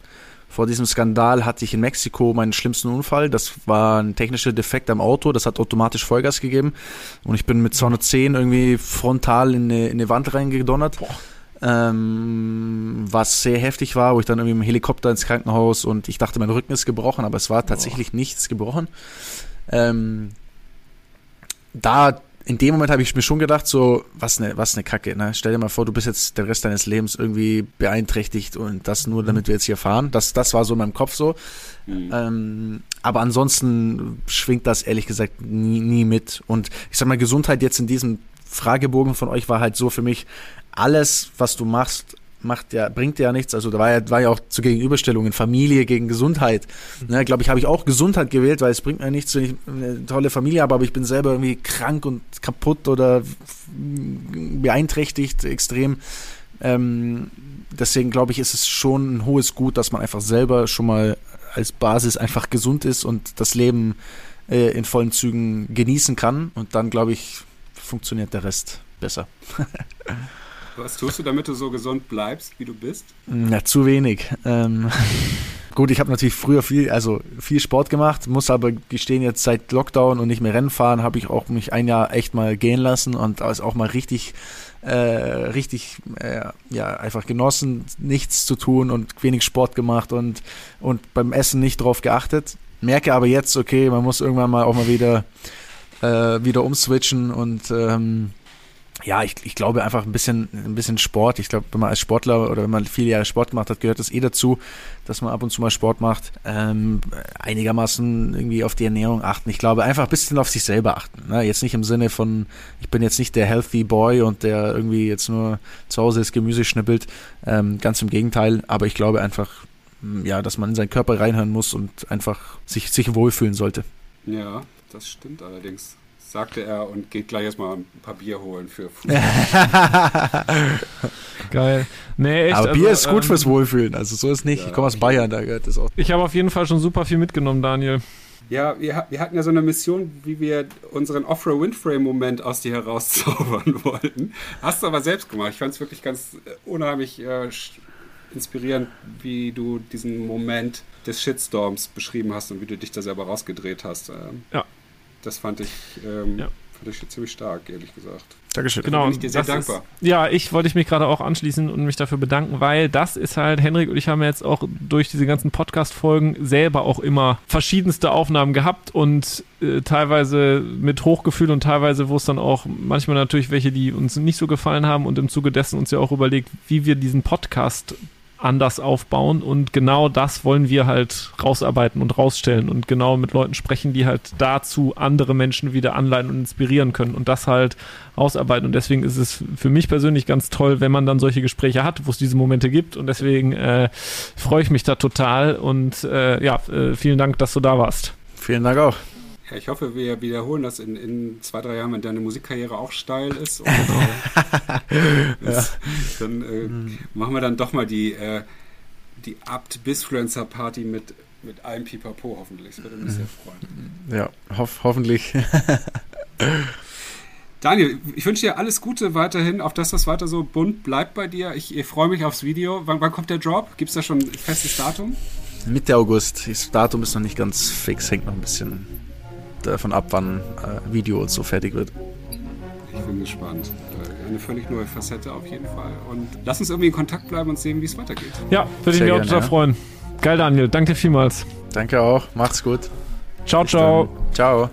vor diesem Skandal hatte ich in Mexiko meinen schlimmsten Unfall. Das war ein technischer Defekt am Auto. Das hat automatisch Vollgas gegeben. Und ich bin mit 210 irgendwie frontal in eine, in eine Wand reingedonnert. Ähm, was sehr heftig war, wo ich dann irgendwie dem Helikopter ins Krankenhaus und ich dachte, mein Rücken ist gebrochen, aber es war tatsächlich Boah. nichts gebrochen. Ähm, da in dem Moment habe ich mir schon gedacht, so, was eine, was eine Kacke, ne? Stell dir mal vor, du bist jetzt den Rest deines Lebens irgendwie beeinträchtigt und das nur, damit wir jetzt hier fahren. Das, das war so in meinem Kopf so. Mhm. Ähm, aber ansonsten schwingt das ehrlich gesagt nie, nie mit. Und ich sag mal, Gesundheit jetzt in diesem Fragebogen von euch war halt so für mich, alles, was du machst, macht ja, bringt ja nichts. Also da war ja, war ja auch zur Gegenüberstellung in Familie gegen Gesundheit. Ne, glaube ich, habe ich auch Gesundheit gewählt, weil es bringt mir nichts, wenn ich eine tolle Familie habe, aber ich bin selber irgendwie krank und kaputt oder beeinträchtigt extrem. Ähm, deswegen glaube ich, ist es schon ein hohes Gut, dass man einfach selber schon mal als Basis einfach gesund ist und das Leben äh, in vollen Zügen genießen kann. Und dann, glaube ich, funktioniert der Rest besser. Was tust du, damit du so gesund bleibst, wie du bist? Ja, zu wenig. Ähm, gut, ich habe natürlich früher viel, also viel Sport gemacht, muss aber gestehen, jetzt seit Lockdown und nicht mehr Rennen fahren, habe ich auch mich ein Jahr echt mal gehen lassen und auch mal richtig, äh, richtig, äh, ja, einfach genossen, nichts zu tun und wenig Sport gemacht und, und beim Essen nicht drauf geachtet. Merke aber jetzt, okay, man muss irgendwann mal auch mal wieder, äh, wieder umswitchen und ähm, ja, ich, ich glaube einfach ein bisschen, ein bisschen Sport. Ich glaube, wenn man als Sportler oder wenn man viele Jahre Sport gemacht hat, gehört das eh dazu, dass man ab und zu mal Sport macht. Ähm, einigermaßen irgendwie auf die Ernährung achten. Ich glaube, einfach ein bisschen auf sich selber achten. Ne? Jetzt nicht im Sinne von, ich bin jetzt nicht der Healthy Boy und der irgendwie jetzt nur zu Hause das Gemüse schnippelt. Ähm, ganz im Gegenteil. Aber ich glaube einfach, ja, dass man in seinen Körper reinhören muss und einfach sich, sich wohlfühlen sollte. Ja, das stimmt allerdings sagte er und geht gleich erstmal ein paar Bier holen für Geil. Nee, echt, Aber Bier also, ist gut ähm, fürs Wohlfühlen. Also so ist nicht. Ja, ich komme aus Bayern, da gehört das auch. Ich habe auf jeden Fall schon super viel mitgenommen, Daniel. Ja, wir, wir, hatten ja so eine Mission, wie wir unseren Offroad Windframe-Moment aus dir herauszaubern wollten. Hast du aber selbst gemacht. Ich fand es wirklich ganz äh, unheimlich äh, inspirierend, wie du diesen Moment des Shitstorms beschrieben hast und wie du dich da selber rausgedreht hast. Ähm, ja. Das fand ich, ähm, ja. fand ich ziemlich stark, ehrlich gesagt. Dankeschön. Genau, bin ich dir sehr dankbar. Ist, ja, ich wollte mich gerade auch anschließen und mich dafür bedanken, weil das ist halt, Henrik und ich haben jetzt auch durch diese ganzen Podcast-Folgen selber auch immer verschiedenste Aufnahmen gehabt und äh, teilweise mit Hochgefühl und teilweise, wo es dann auch manchmal natürlich welche, die uns nicht so gefallen haben und im Zuge dessen uns ja auch überlegt, wie wir diesen Podcast anders aufbauen und genau das wollen wir halt rausarbeiten und rausstellen und genau mit Leuten sprechen, die halt dazu andere Menschen wieder anleihen und inspirieren können und das halt rausarbeiten und deswegen ist es für mich persönlich ganz toll, wenn man dann solche Gespräche hat, wo es diese Momente gibt und deswegen äh, freue ich mich da total und äh, ja, äh, vielen Dank, dass du da warst. Vielen Dank auch. Ja, ich hoffe, wir wiederholen das in, in zwei, drei Jahren, wenn deine Musikkarriere auch steil ist. Und, äh, ja. Dann äh, mhm. machen wir dann doch mal die, äh, die Abt-Bisfluencer-Party mit, mit allem Pipapo hoffentlich. Das würde mich sehr freuen. Ja, hof hoffentlich. Daniel, ich wünsche dir alles Gute weiterhin, auf dass das weiter so bunt bleibt bei dir. Ich, ich freue mich aufs Video. Wann, wann kommt der Drop? Gibt es da schon ein festes Datum? Mitte August. Das Datum ist noch nicht ganz fix, hängt noch ein bisschen davon ab, wann äh, Video und so fertig wird. Ich bin gespannt. Äh, eine völlig neue Facette auf jeden Fall. Und lass uns irgendwie in Kontakt bleiben und sehen, wie es weitergeht. Ja, würde ich mich auch total ja. freuen. Geil, Daniel. Danke vielmals. Danke auch. Macht's gut. Ciao, Bis ciao. Dann. Ciao.